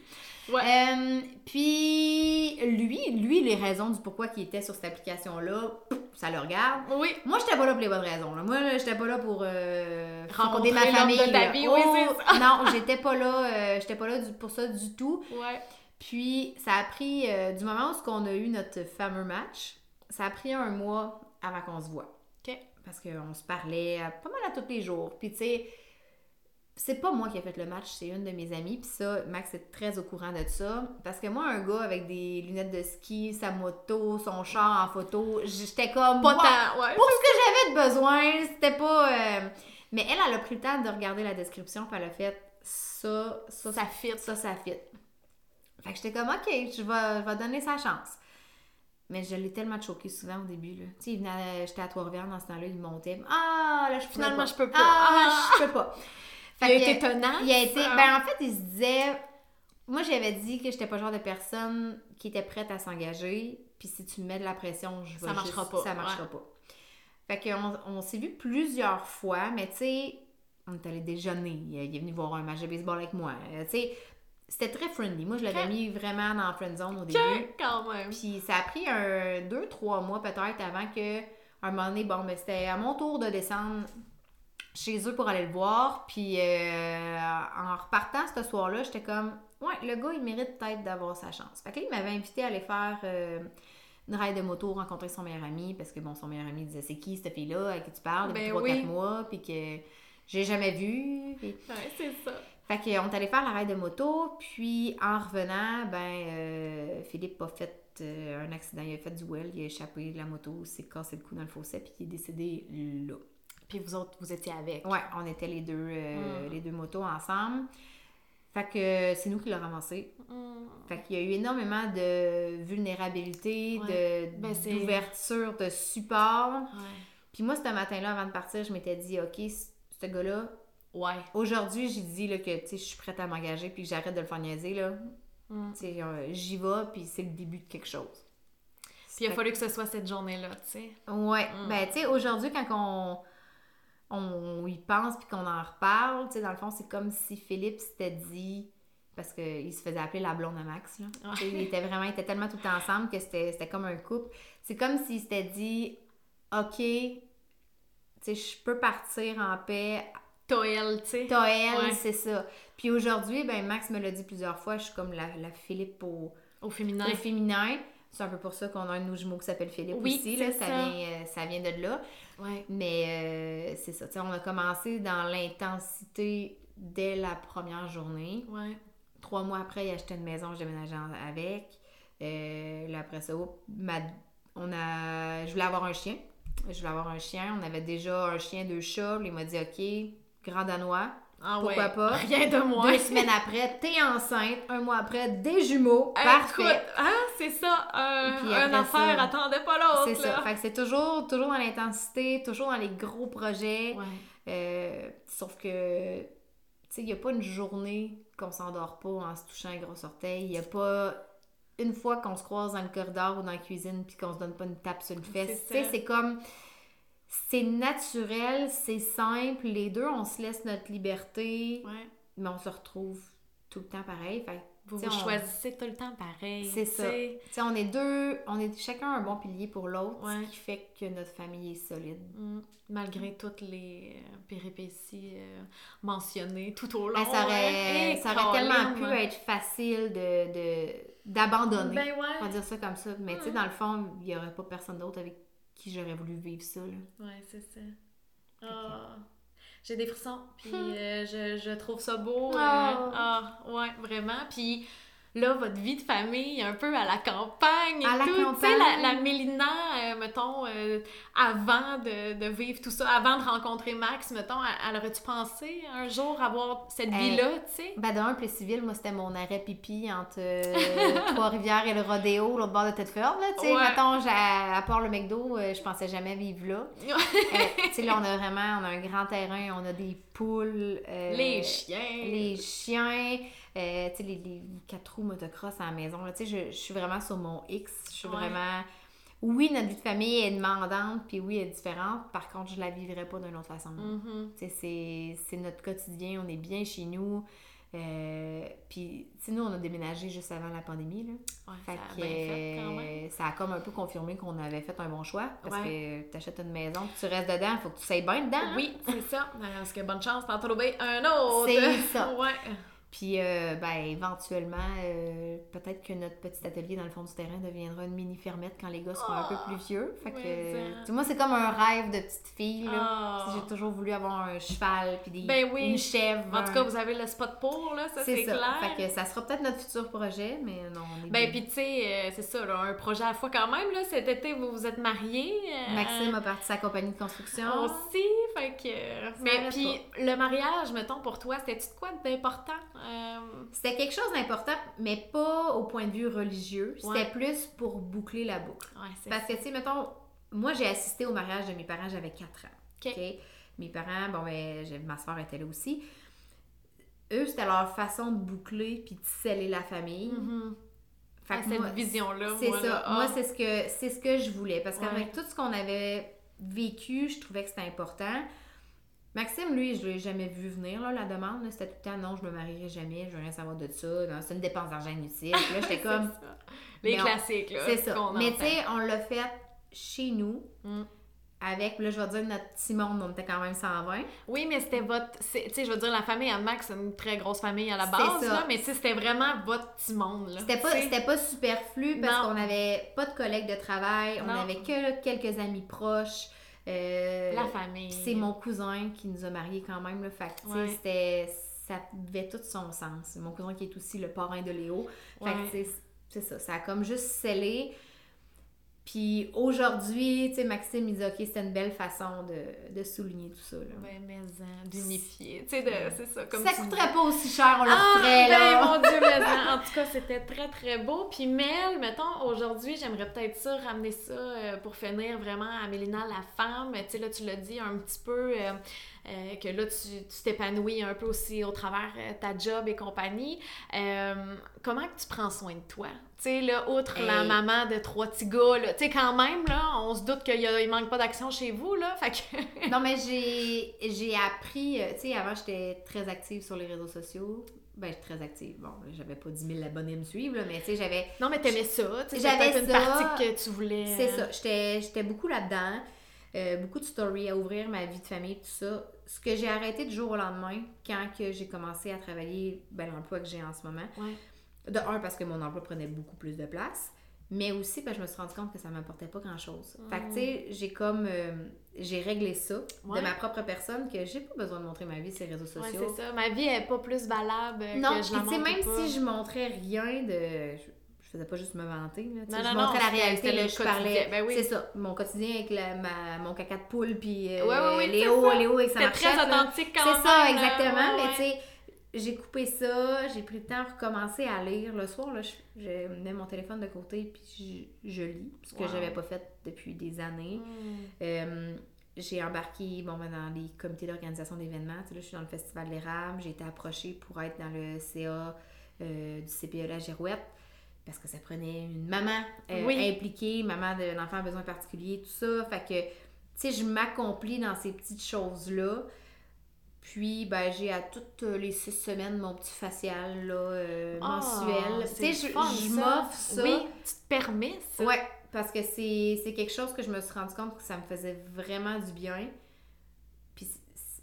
Ouais. Euh, puis, lui, lui, les raisons du pourquoi il était sur cette application-là, ça le regarde. Oui, Moi, j'étais pas là pour les bonnes raisons. là. Moi, j'étais pas là pour euh, Rencontrer ma famille. de ta oui, Oh, Non, j'étais pas là. euh, j'étais pas là du- pour ça du tout. ouais. Puis, ça a pris, du moment où on a eu notre fameux match, ça a pris un mois avant qu'on se voit. Parce qu'on se parlait à- pas mal à tous les jours. Puis, tu sais, c'est pas moi qui ai fait le match, c'est une de mes amies. Puis ça, Max est très au courant de ça. Parce que moi, un gars avec des lunettes de ski, sa moto, son char en photo, j'étais comme... Pas tant, ouais. Pour ce que j'avais de besoin, c'était pas... euh, Mais elle, elle a pris le temps de regarder la description, puis elle a fait ça, ça, Ça fit. ça, ça fit. Fait que j'étais comme, OK, je vais, je vais donner sa chance. Mais je l'ai tellement choqué souvent au début, là. Tu sais, j'étais à Trois-Rivières dans ce temps-là, il montait. Ah, là, je peux Finalement, pas. je peux pas. Ah, Ah. je peux pas. Il a été tenace. il a été. Ben, en fait, il se disait. Moi, j'avais dit que j'étais pas le genre de personne qui était prête à s'engager. Puis si tu me mets de la pression, je vais Ça marchera juste- pas, Ça marchera pas. Fait qu'on on s'est vu plusieurs fois, mais tu sais, on est allé déjeuner. Il est venu voir un match de baseball avec moi. Euh, Tu sais, c'était très friendly. Moi, je l'avais mis vraiment dans la friend zone au début. Quand même. Puis ça a pris un deux, trois mois peut-être avant que un moment donné, bon, ben, c'était à mon tour de descendre chez eux pour aller le voir. Puis euh, en repartant ce soir-là, j'étais comme, ouais, le gars, il mérite peut-être d'avoir sa chance. Fait que là, il m'avait invité à aller faire euh, une ride de moto, rencontrer son meilleur ami, parce que bon, son meilleur ami disait, c'est qui cette fille-là, à qui tu parles, depuis Ben 3-4 oui. mois, puis que j'ai jamais vu. Ouais, c'est ça. Fait qu'on est allé faire la ride de moto, puis en revenant, ben euh, Philippe a fait euh, un accident, il a fait du well, il a échappé de la moto, il s'est cassé le cou dans le fossé, puis il est décédé là. Puis vous autres, vous étiez avec. Ouais, on était les deux, euh, Mm. les deux motos ensemble. Fait que c'est nous qui l'avons ramassé. Mm. Fait qu'il y a eu énormément de vulnérabilité, Ouais. de Ben, d'ouverture, de support. Ouais. Puis moi, ce matin-là, avant de partir, je m'étais dit, OK, ce gars-là, Ouais. Aujourd'hui, j'ai dit là, que tu sais, je suis prête à m'engager puis que j'arrête de le faire niaiser. Là. Mm. Tu sais, euh, J'y vais puis c'est le début de quelque chose. Puis il a fallu que ce soit cette journée-là, tu sais. Ouais, Mm. ben tu sais, aujourd'hui, quand on, on y pense puis qu'on en reparle, tu sais, dans le fond, c'est comme si Philippe s'était dit, parce qu'il se faisait appeler la blonde à Max, là. Ouais. Il était vraiment, ils étaient tellement tout ensemble que c'était c'était comme un couple. C'est comme s'il s'était dit, OK, tu sais, je peux partir en paix Toel, tu sais. Ouais. c'est ça. Puis aujourd'hui, ben Max me l'a dit plusieurs fois, je suis comme la, la Philippe au, Au féminin. au féminin. C'est un peu pour ça qu'on a un de nos jumeaux qui s'appelle Philippe Oui, aussi. Là, ça, ça. Vient, euh, ça vient de là. Ouais. Mais euh, c'est ça. on a commencé dans l'intensité dès la première journée. Ouais. Trois mois après, il a acheté une maison, je déménageais avec. Euh, là, après ça, ma- on a... je voulais avoir un chien. Je voulais avoir un chien. On avait déjà un chien, deux chats. Il m'a dit OK, grand danois. Ah Pourquoi ouais. pas? Rien de moins. Deux semaines après, t'es enceinte. Un mois après, des jumeaux. Hey, Parfait. écoute, hein, c'est ça. Un, affaire ça, attendait pas l'autre. C'est ça. Fait que c'est toujours, toujours dans l'intensité, toujours dans les gros projets. Ouais. Euh, sauf que, tu sais, il n'y a pas une journée qu'on s'endort pas en se touchant un gros orteil. Il n'y a pas une fois qu'on se croise dans le corridor ou dans la cuisine puis qu'on se donne pas une tape sur le fesse. Tu sais, c'est comme. C'est naturel, c'est simple. Les deux, on se laisse notre liberté, Ouais. mais on se retrouve tout le temps pareil. Fait Vous on- choisissez tout le temps pareil. C'est ça. on est deux, on est chacun un bon pilier pour l'autre, Ouais. ce qui fait que notre famille est solide. Mm. Malgré toutes les euh, péripéties euh, mentionnées tout au long. Ben, ça aurait, hein. Ça aurait tellement pu être facile de, de- d'abandonner. Ben On va ouais. dire ça comme ça. Mais tu sais, Ouais. dans le fond, il n'y aurait pas personne d'autre avec qui j'aurais voulu vivre ça. Là. Ouais, c'est ça. Ah. J'ai des frissons, puis euh, je, je trouve ça beau. euh, Oh. Ah, ouais, vraiment. Puis là, votre vie de famille, un peu à la campagne et À la tout. Tu sais, la, la Mélina, euh, mettons, euh, avant de, de vivre tout ça, avant de rencontrer Max, mettons, elle, aurait-tu pensé un jour avoir cette Euh, vie-là, tu sais? Ben, d'un, plus civil, moi, c'était mon arrêt pipi entre Trois-Rivières et le rodéo, l'autre bord de Tedford. Là, tu sais, Ouais. mettons, à part le McDo, je pensais jamais vivre là. Tu sais, là, on a vraiment on a un grand terrain, on a des poules. les chiens. les chiens, euh, tu sais, les, les quatre roues motocross à la maison. là. Tu sais, je, je suis vraiment sur mon X. Je suis Ouais. vraiment... Oui, notre vie de famille est demandante, puis oui, elle est différente. Par contre, je la vivrais pas d'une autre façon. Mhm. Sais, c'est- notre quotidien, on est bien chez nous. Euh, puis, tu sais, nous, on a déménagé juste avant la pandémie, là. Ouais, Fait ça a que bien fait quand même. ça a comme un peu confirmé qu'on avait fait un bon choix. Parce Ouais. que tu achètes une maison, puis tu restes dedans, il faut que tu sois bien dedans. hein? Oui, c'est ça. Parce que bonne chance d'en trouver un autre. C'est ça. Ouais. Puis, euh, ben, éventuellement, euh, peut-être que notre petit atelier dans le fond du terrain deviendra une mini fermette quand les gars seront un peu plus vieux. Fait que, tu moi, c'est comme un rêve de petite fille. Là. Ah. J'ai toujours voulu avoir un cheval, puis des, Ben oui. une chèvre. En tout cas, vous avez le spot pour, là, ça c'est c'est ça. clair. Fait que ça sera peut-être notre futur projet, mais non, on est Ben, puis tu sais, euh, c'est ça, là, un projet à la fois quand même, là. Cet été, vous vous êtes mariés. Maxime a parti sa compagnie de construction. aussi, fait que... Mais puis, le mariage, mettons, pour toi, c'était-tu de quoi d'important? Euh, C'était quelque chose d'important, mais pas au point de vue religieux. C'était Ouais. plus pour boucler la boucle. Ouais, Parce que, tu sais, mettons, moi, j'ai assisté au mariage de mes parents, j'avais 4 ans. Ok. OK? Mes parents, bon, ben, ma soeur était là aussi. Eux, c'était leur façon de boucler puis de sceller la famille. Mhm. Fait que cette moi, vision-là, c'est moi, ça. là, ah. Moi, c'est ce que ce que je voulais. Parce Ouais. qu'avec tout ce qu'on avait vécu, je trouvais que c'était important. Maxime, lui, je l'ai jamais vu venir, là, la demande. là. C'était tout le temps, non, je me marierai jamais, je veux rien savoir de ça. C'est une dépense d'argent inutile. Puis là, j'étais C'est comme, ça. Les on- classiques, là. c'est ça. qu'on Mais tu sais, on l'a fait chez nous, Mm. avec, là, je vais dire notre petit monde, on était quand même 120. Oui, mais c'était votre. Tu sais, je veux dire, la famille à Max, c'est une très grosse famille à la base, là, mais c'était vraiment votre petit monde. C'était pas, pas superflu parce qu'on n'avait pas de collègues de travail, on avait que quelques amis proches. Euh, la famille. C'est mon cousin qui nous a mariés quand même, le fait c'était ça avait tout son sens. Mon cousin qui est aussi le parrain de Léo. Fait c'est ça, ça a comme juste scellé. Puis aujourd'hui, tu sais, Maxime, il dit, OK, c'était une belle façon de, de souligner tout ça. Là. Ouais, mais d'unifier. Tu sais, c'est ça. Comme ça coûterait pas aussi cher, on le ah, ferait, ben, mon Dieu, mais en tout cas, c'était très, très beau. Puis Mel, mettons, aujourd'hui, j'aimerais peut-être ça, ramener ça euh, pour finir vraiment à Mélina, la femme. Tu sais, là, tu l'as dit un petit peu. Euh, euh, que là, tu t'épanouis un peu aussi au travers de ta job et compagnie. comment que tu prends soin de toi? Tu sais, là, outre la maman de trois petits gars, tu sais, quand même, là, on se doute qu'il ne manque pas d'action chez vous, là, fait que... non, mais j'ai appris, euh, tu sais, avant, j'étais très active sur les réseaux sociaux. Ben, très active. Bon, j'avais pas 10 000 abonnés à me suivre, là, mais tu sais, j'avais... Non, mais t'aimais ça, tu sais, j'avais une partie que tu voulais... C'est ça, j'étais beaucoup là-dedans. Euh, beaucoup de stories à ouvrir, ma vie de famille, tout ça. Ce que j'ai arrêté du jour au lendemain, quand que j'ai commencé à travailler ben, l'emploi que j'ai en ce moment, ouais. De un, parce que mon emploi prenait beaucoup plus de place, mais aussi parce que je me suis rendu compte que ça m'apportait pas grand-chose. Fait que, tu sais, j'ai comme... Euh, j'ai réglé ça de ma propre personne, que j'ai pas besoin de montrer ma vie sur les réseaux sociaux. Ouais, c'est ça. Ma vie est pas plus valable non, que je la montre même si je montrais rien de... Je faisais pas juste me vanter, là. Non, non, je montrais la réalité, là, je parlais... Ben oui. C'est ça, mon quotidien avec ma, mon caca de poule, puis euh, ouais, ouais, ouais, Léo, Léo et ça très authentique quand même. C'est ça, exactement, mais tu sais j'ai coupé ça, j'ai pris le temps de recommencer à lire. Le soir, là, je, mets mon téléphone de côté puis je, lis, ce que j'avais pas fait depuis des années. Hmm. Euh, j'ai embarqué bon, ben, dans les comités d'organisation d'événements. Tu sais, là, je suis dans le Festival de l'érable. J'ai été approchée pour être dans le CA euh, du CPE La Girouette parce que ça prenait une maman euh, impliquée, maman d'un enfant à besoin particulier, tout ça. Fait que, tu sais, je m'accomplis dans ces petites choses-là. Puis, ben, j'ai à toutes les six semaines mon petit facial là, euh, ah, mensuel. Tu sais, je, m'offre ça. Oui, tu te permets ça. Ouais, parce que c'est quelque chose que je me suis rendu compte que ça me faisait vraiment du bien. Puis,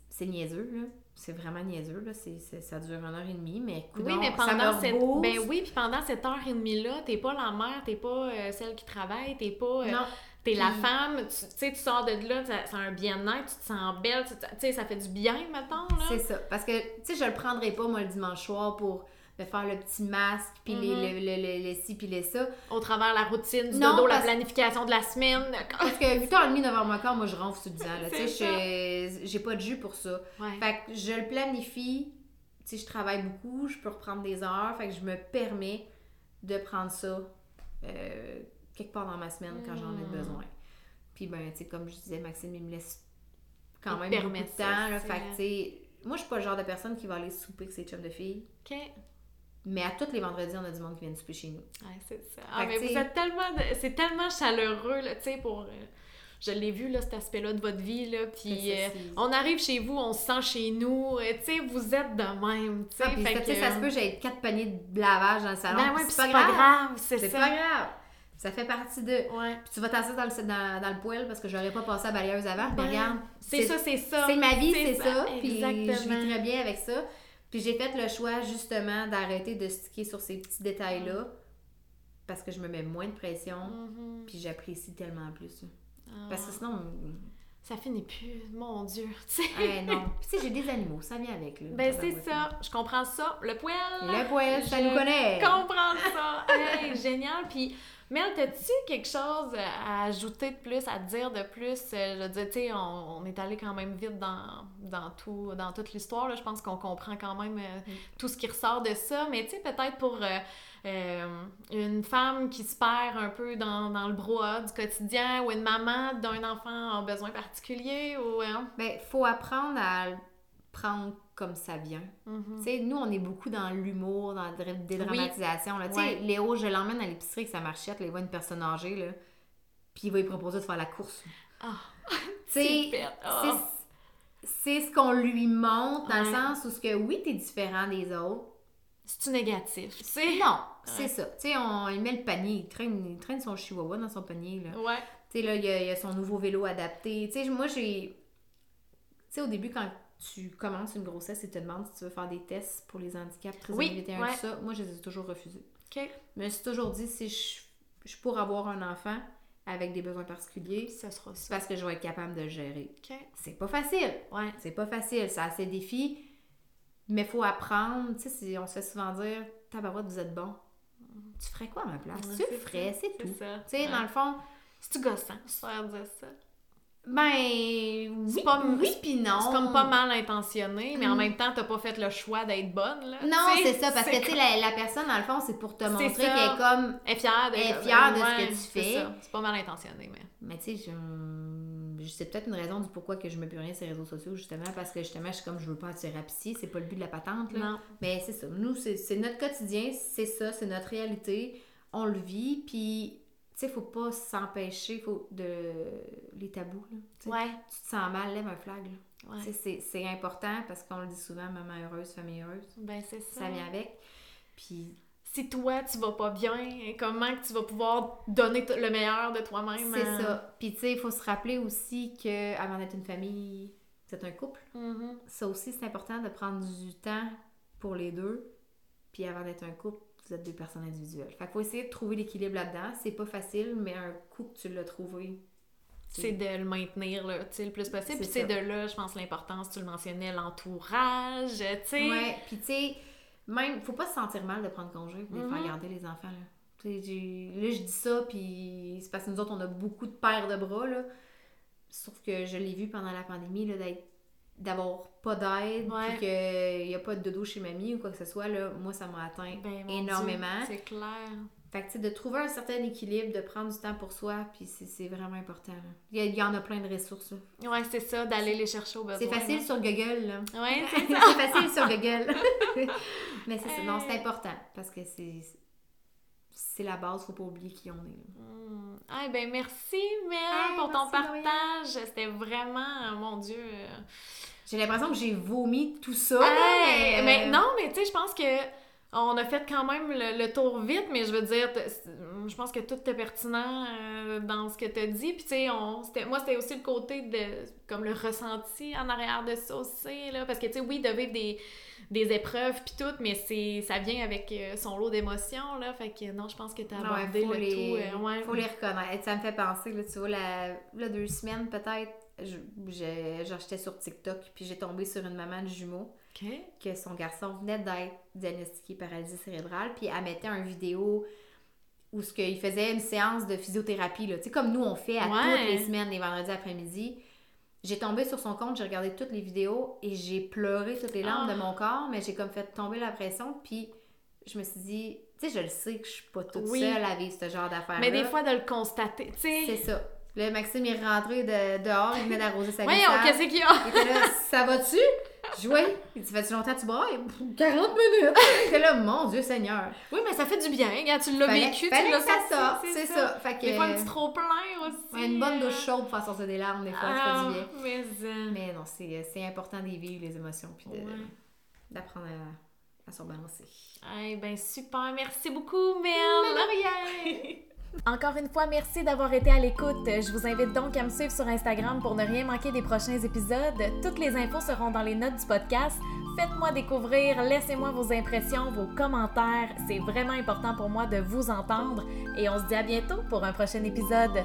c'est niaiseux, là. C'est vraiment niaiseux, là. ça dure une heure et demie, mais Oui, mais pendant cette... Ben oui, puis pendant cette heure et demie-là, t'es pas la mère, t'es pas euh, celle qui travaille, t'es pas... Euh, non T'es la femme, tu sais, tu sors de là, c'est un bien-être, tu te sens belle, tu sais, ça fait du bien, mettons, là. C'est ça. Parce que, tu sais, je le prendrai pas, moi, le dimanche soir pour me faire le petit masque, puis les, mm-hmm. le, le, ci, puis les ça. Au travers la routine du dodo, la planification de la semaine. Parce que 8h30, 9h moins moi, je ronfle sur 10 ans, Tu sais, j'ai pas de jus pour ça. Fait que je le planifie, tu sais, je travaille beaucoup, je peux reprendre des heures, fait que je me permets de prendre ça. Euh, quelque part dans ma semaine quand j'en ai hmm. besoin. Puis, ben, tu sais, comme je disais, Maxime, il me laisse quand même beaucoup de temps. Là, fait sais, moi, je suis pas le genre de personne qui va aller souper avec ses chums de filles. OK. Mais à tous les vendredis, on a du monde qui vient souper chez nous. Ouais, c'est ça. Ah, mais vous êtes tellement... C'est tellement chaleureux, là, tu sais, pour... Euh, je l'ai vu, là, cet aspect-là de votre vie, là, puis euh, on arrive chez vous, on se sent chez nous, euh, tu sais, vous êtes de même, tu sais. Ah, fait ça se peut, j'ai quatre paniers de lavage dans le salon, ben ouais, c'est pas, grave, grave c'est ça. C'est pas grave. Ça fait partie de. Ouais. Puis tu vas t'asseoir dans le, dans, dans le poêle parce que j'aurais pas passé à balayeuse avant. Mais regarde. C'est ça, c'est ça. C'est ma vie, c'est ça. Puis je vis très bien avec ça. Puis j'ai fait le choix justement d'arrêter de sticker sur ces petits détails-là parce que je me mets moins de pression. Mm-hmm. Puis j'apprécie tellement plus. Parce que ah. sinon. Ça finit plus, mon Dieu, tu sais. Eh non. Puis tu sais, j'ai des animaux, ça vient avec. Là, ben c'est ça, je comprends ça. Le poêle. Le poêle, ça nous connaît. Je comprends ça. hey, génial. Puis Mel, t'as-tu quelque chose à ajouter de plus, à dire de plus? Euh, je veux dire, tu sais, on, est allé quand même vite dans, dans, tout, dans toute l'histoire. Je pense qu'on comprend quand même euh, mm. tout ce qui ressort de ça. Mais tu sais, peut-être pour euh, une femme qui se perd un peu dans, dans le brouhaha du quotidien ou une maman d'un enfant en besoin particulier ou... Ben, faut apprendre à prendre comme ça vient. Mm-hmm. Tu nous, on est beaucoup dans l'humour, dans la dédramatisation. Tu sais, Léo, je l'emmène à l'épicerie avec sa marchette, là, il voit une personne âgée, là, puis il va lui proposer de faire la course. Ah! c'est c'est ce qu'on lui montre dans le sens où, ce que, oui, t'es différent des autres. C'est-tu négatif? Non, c'est ça. Tu sais, on, il met le panier, il traîne, il traîne son chihuahua dans son panier, là. Ouais. Tu sais, là, il y, a- il y a son nouveau vélo adapté. Tu sais, moi, j'ai. Tu sais, au début, quand tu commences une grossesse et te demandes si tu veux faire des tests pour les handicaps, trisomie Oui, 21, ouais. tout ça, moi, je les ai toujours refusés. OK. Je me suis toujours dit, si je, je pourrais avoir un enfant avec des besoins particuliers, Ça sera ça. parce que je vais être capable de le gérer. C'est pas facile. Ouais. C'est pas facile, ça a ses défis, mais faut apprendre. Tu sais, on se fait souvent dire, tabarouette, vous êtes bon. Tu ferais quoi à ma place? Ouais, tu le ferais, c'est tout. ça. Tu sais, Ouais. dans le fond, C'est-tu gossant, se faire dire ça? Ben, oui, pas- oui puis non. C'est comme pas mal intentionné, mais en Mm. même temps, t'as pas fait le choix d'être bonne, là. Non, c'est ça, parce que, tu sais, la, la personne, dans le fond, c'est pour te montrer qu'elle est comme... Elle est fière de, Elle est fière de ce que tu fais. ça. C'est pas mal intentionné, mais. Mais tu sais, je... peut-être une raison du pourquoi que je me plus rien sur les réseaux sociaux, justement, parce que, justement, je suis comme, je veux pas attirer à pisser, c'est pas le but de la patente, là. Non. Mais c'est ça. Nous, c'est c'est notre quotidien, c'est ça, c'est notre réalité. On le vit, puis, sais, faut pas s'empêcher faut de les tabous, là. Ouais. Tu te sens mal, lève un flag, là. Ouais. C'est- C'est important parce qu'on le dit souvent, maman heureuse, famille heureuse. Ben, c'est ça. Ça vient avec. Puis, Si toi, tu vas pas bien, comment que tu vas pouvoir donner t- le meilleur de toi-même? c'est ça. Puis, tu sais, il faut se rappeler aussi que avant d'être une famille, c'est un couple. Mhm. Ça aussi, c'est important de prendre du temps pour les deux. Puis avant d'être un couple, vous êtes deux personnes individuelles. Fait qu'il faut essayer de trouver l'équilibre là-dedans. C'est pas facile, mais un coup que tu l'as trouvé. C'est de le maintenir là, le plus possible. Puis C'est de là, je pense, l'importance, tu le mentionnais, l'entourage, tu sais. Ouais, puis tu sais, même, faut pas se sentir mal de prendre congé pour les Mhm. faire garder les enfants. Là, là je dis ça, puis c'est parce que nous autres, on a beaucoup de paires de bras. Là. Sauf que je l'ai vu pendant la pandémie, là, d'être d'avoir pas d'aide, Ouais. puis qu'il n'y a pas de dodo chez mamie ou quoi que ce soit, là, moi, ça m'a atteint Ben, énormément. C'est clair. Fait que, tu sais, de trouver un certain équilibre, de prendre du temps pour soi, puis c'est vraiment important. Il y, en a plein de ressources. là. Ouais, c'est ça, d'aller les chercher au besoin. C'est facile sur Google, là. Ouais, c'est facile sur Google. Mais c'est. Non, c'est Hey. important, parce que c'est c'est la base, faut pas oublier qui on est. là. Hmm. Ah, ben merci, Mel, Hey, pour ton partage. C'était vraiment, mon Dieu. euh, J'ai l'impression que j'ai vomi tout ça. Hey, mais... mais non, mais tu sais, je pense que on a fait quand même le, le tour vite, mais je veux dire, je pense que tout est pertinent euh, dans ce que tu as dit. Puis tu sais, on- c'était- moi, c'était aussi le côté de, comme le ressenti en arrière de ça aussi, là. Parce que tu sais, oui, de vivre des, des épreuves puis tout, mais c'est ça vient avec euh, son lot d'émotions, là. Fait que non, je pense que tu as Ouais, abordé faut le les, tout. euh, ouais. faut les reconnaître. Ça me fait penser, là, tu vois, la, là, deux semaines peut-être, j'achetais sur TikTok, puis j'ai tombé sur une maman de jumeaux. Que son garçon venait d'être diagnostiqué paralysie cérébrale, puis elle mettait une vidéo où ce qu'il faisait une séance de physiothérapie, là. Tu sais, comme nous, on fait à Ouais. toutes les semaines, les vendredis après-midi. J'ai tombé sur son compte, j'ai regardé toutes les vidéos et j'ai pleuré toutes les larmes Ah. de mon corps, mais j'ai comme fait tomber la pression, puis je me suis dit, tu sais, je le sais que je suis pas toute Oui. seule à vivre ce genre d'affaires Mais des fois, de le constater, tu C'est sais. ça. Là, Maxime est rentré de, dehors, il venait d'arroser sa Voyons, qu'est-ce qu'il y a? Il était là, ça va-tu? Je oui. Il dit, fait-tu longtemps que tu brailles? 40 minutes. Était là, mon Dieu Seigneur. Oui, mais ça fait du bien, regarde, tu l'as vécu, fallait tu l'as que ça c'est ça. Fait que, Des fois, un petit trop plein aussi. ouais, une bonne euh, douche chaude pour faire sortir des larmes, des fois, ça Ah, fait du bien. mais, euh, Mais non, c'est c'est important d'y vivre les émotions, puis Ouais. d'apprendre à, à se rebalancer. Eh ben super, merci beaucoup Mel. Encore une fois, merci d'avoir été à l'écoute. Je vous invite donc à me suivre sur Instagram pour ne rien manquer des prochains épisodes. Toutes les infos seront dans les notes du podcast. Faites-moi découvrir, laissez-moi vos impressions, vos commentaires. C'est vraiment important pour moi de vous entendre et on se dit à bientôt pour un prochain épisode.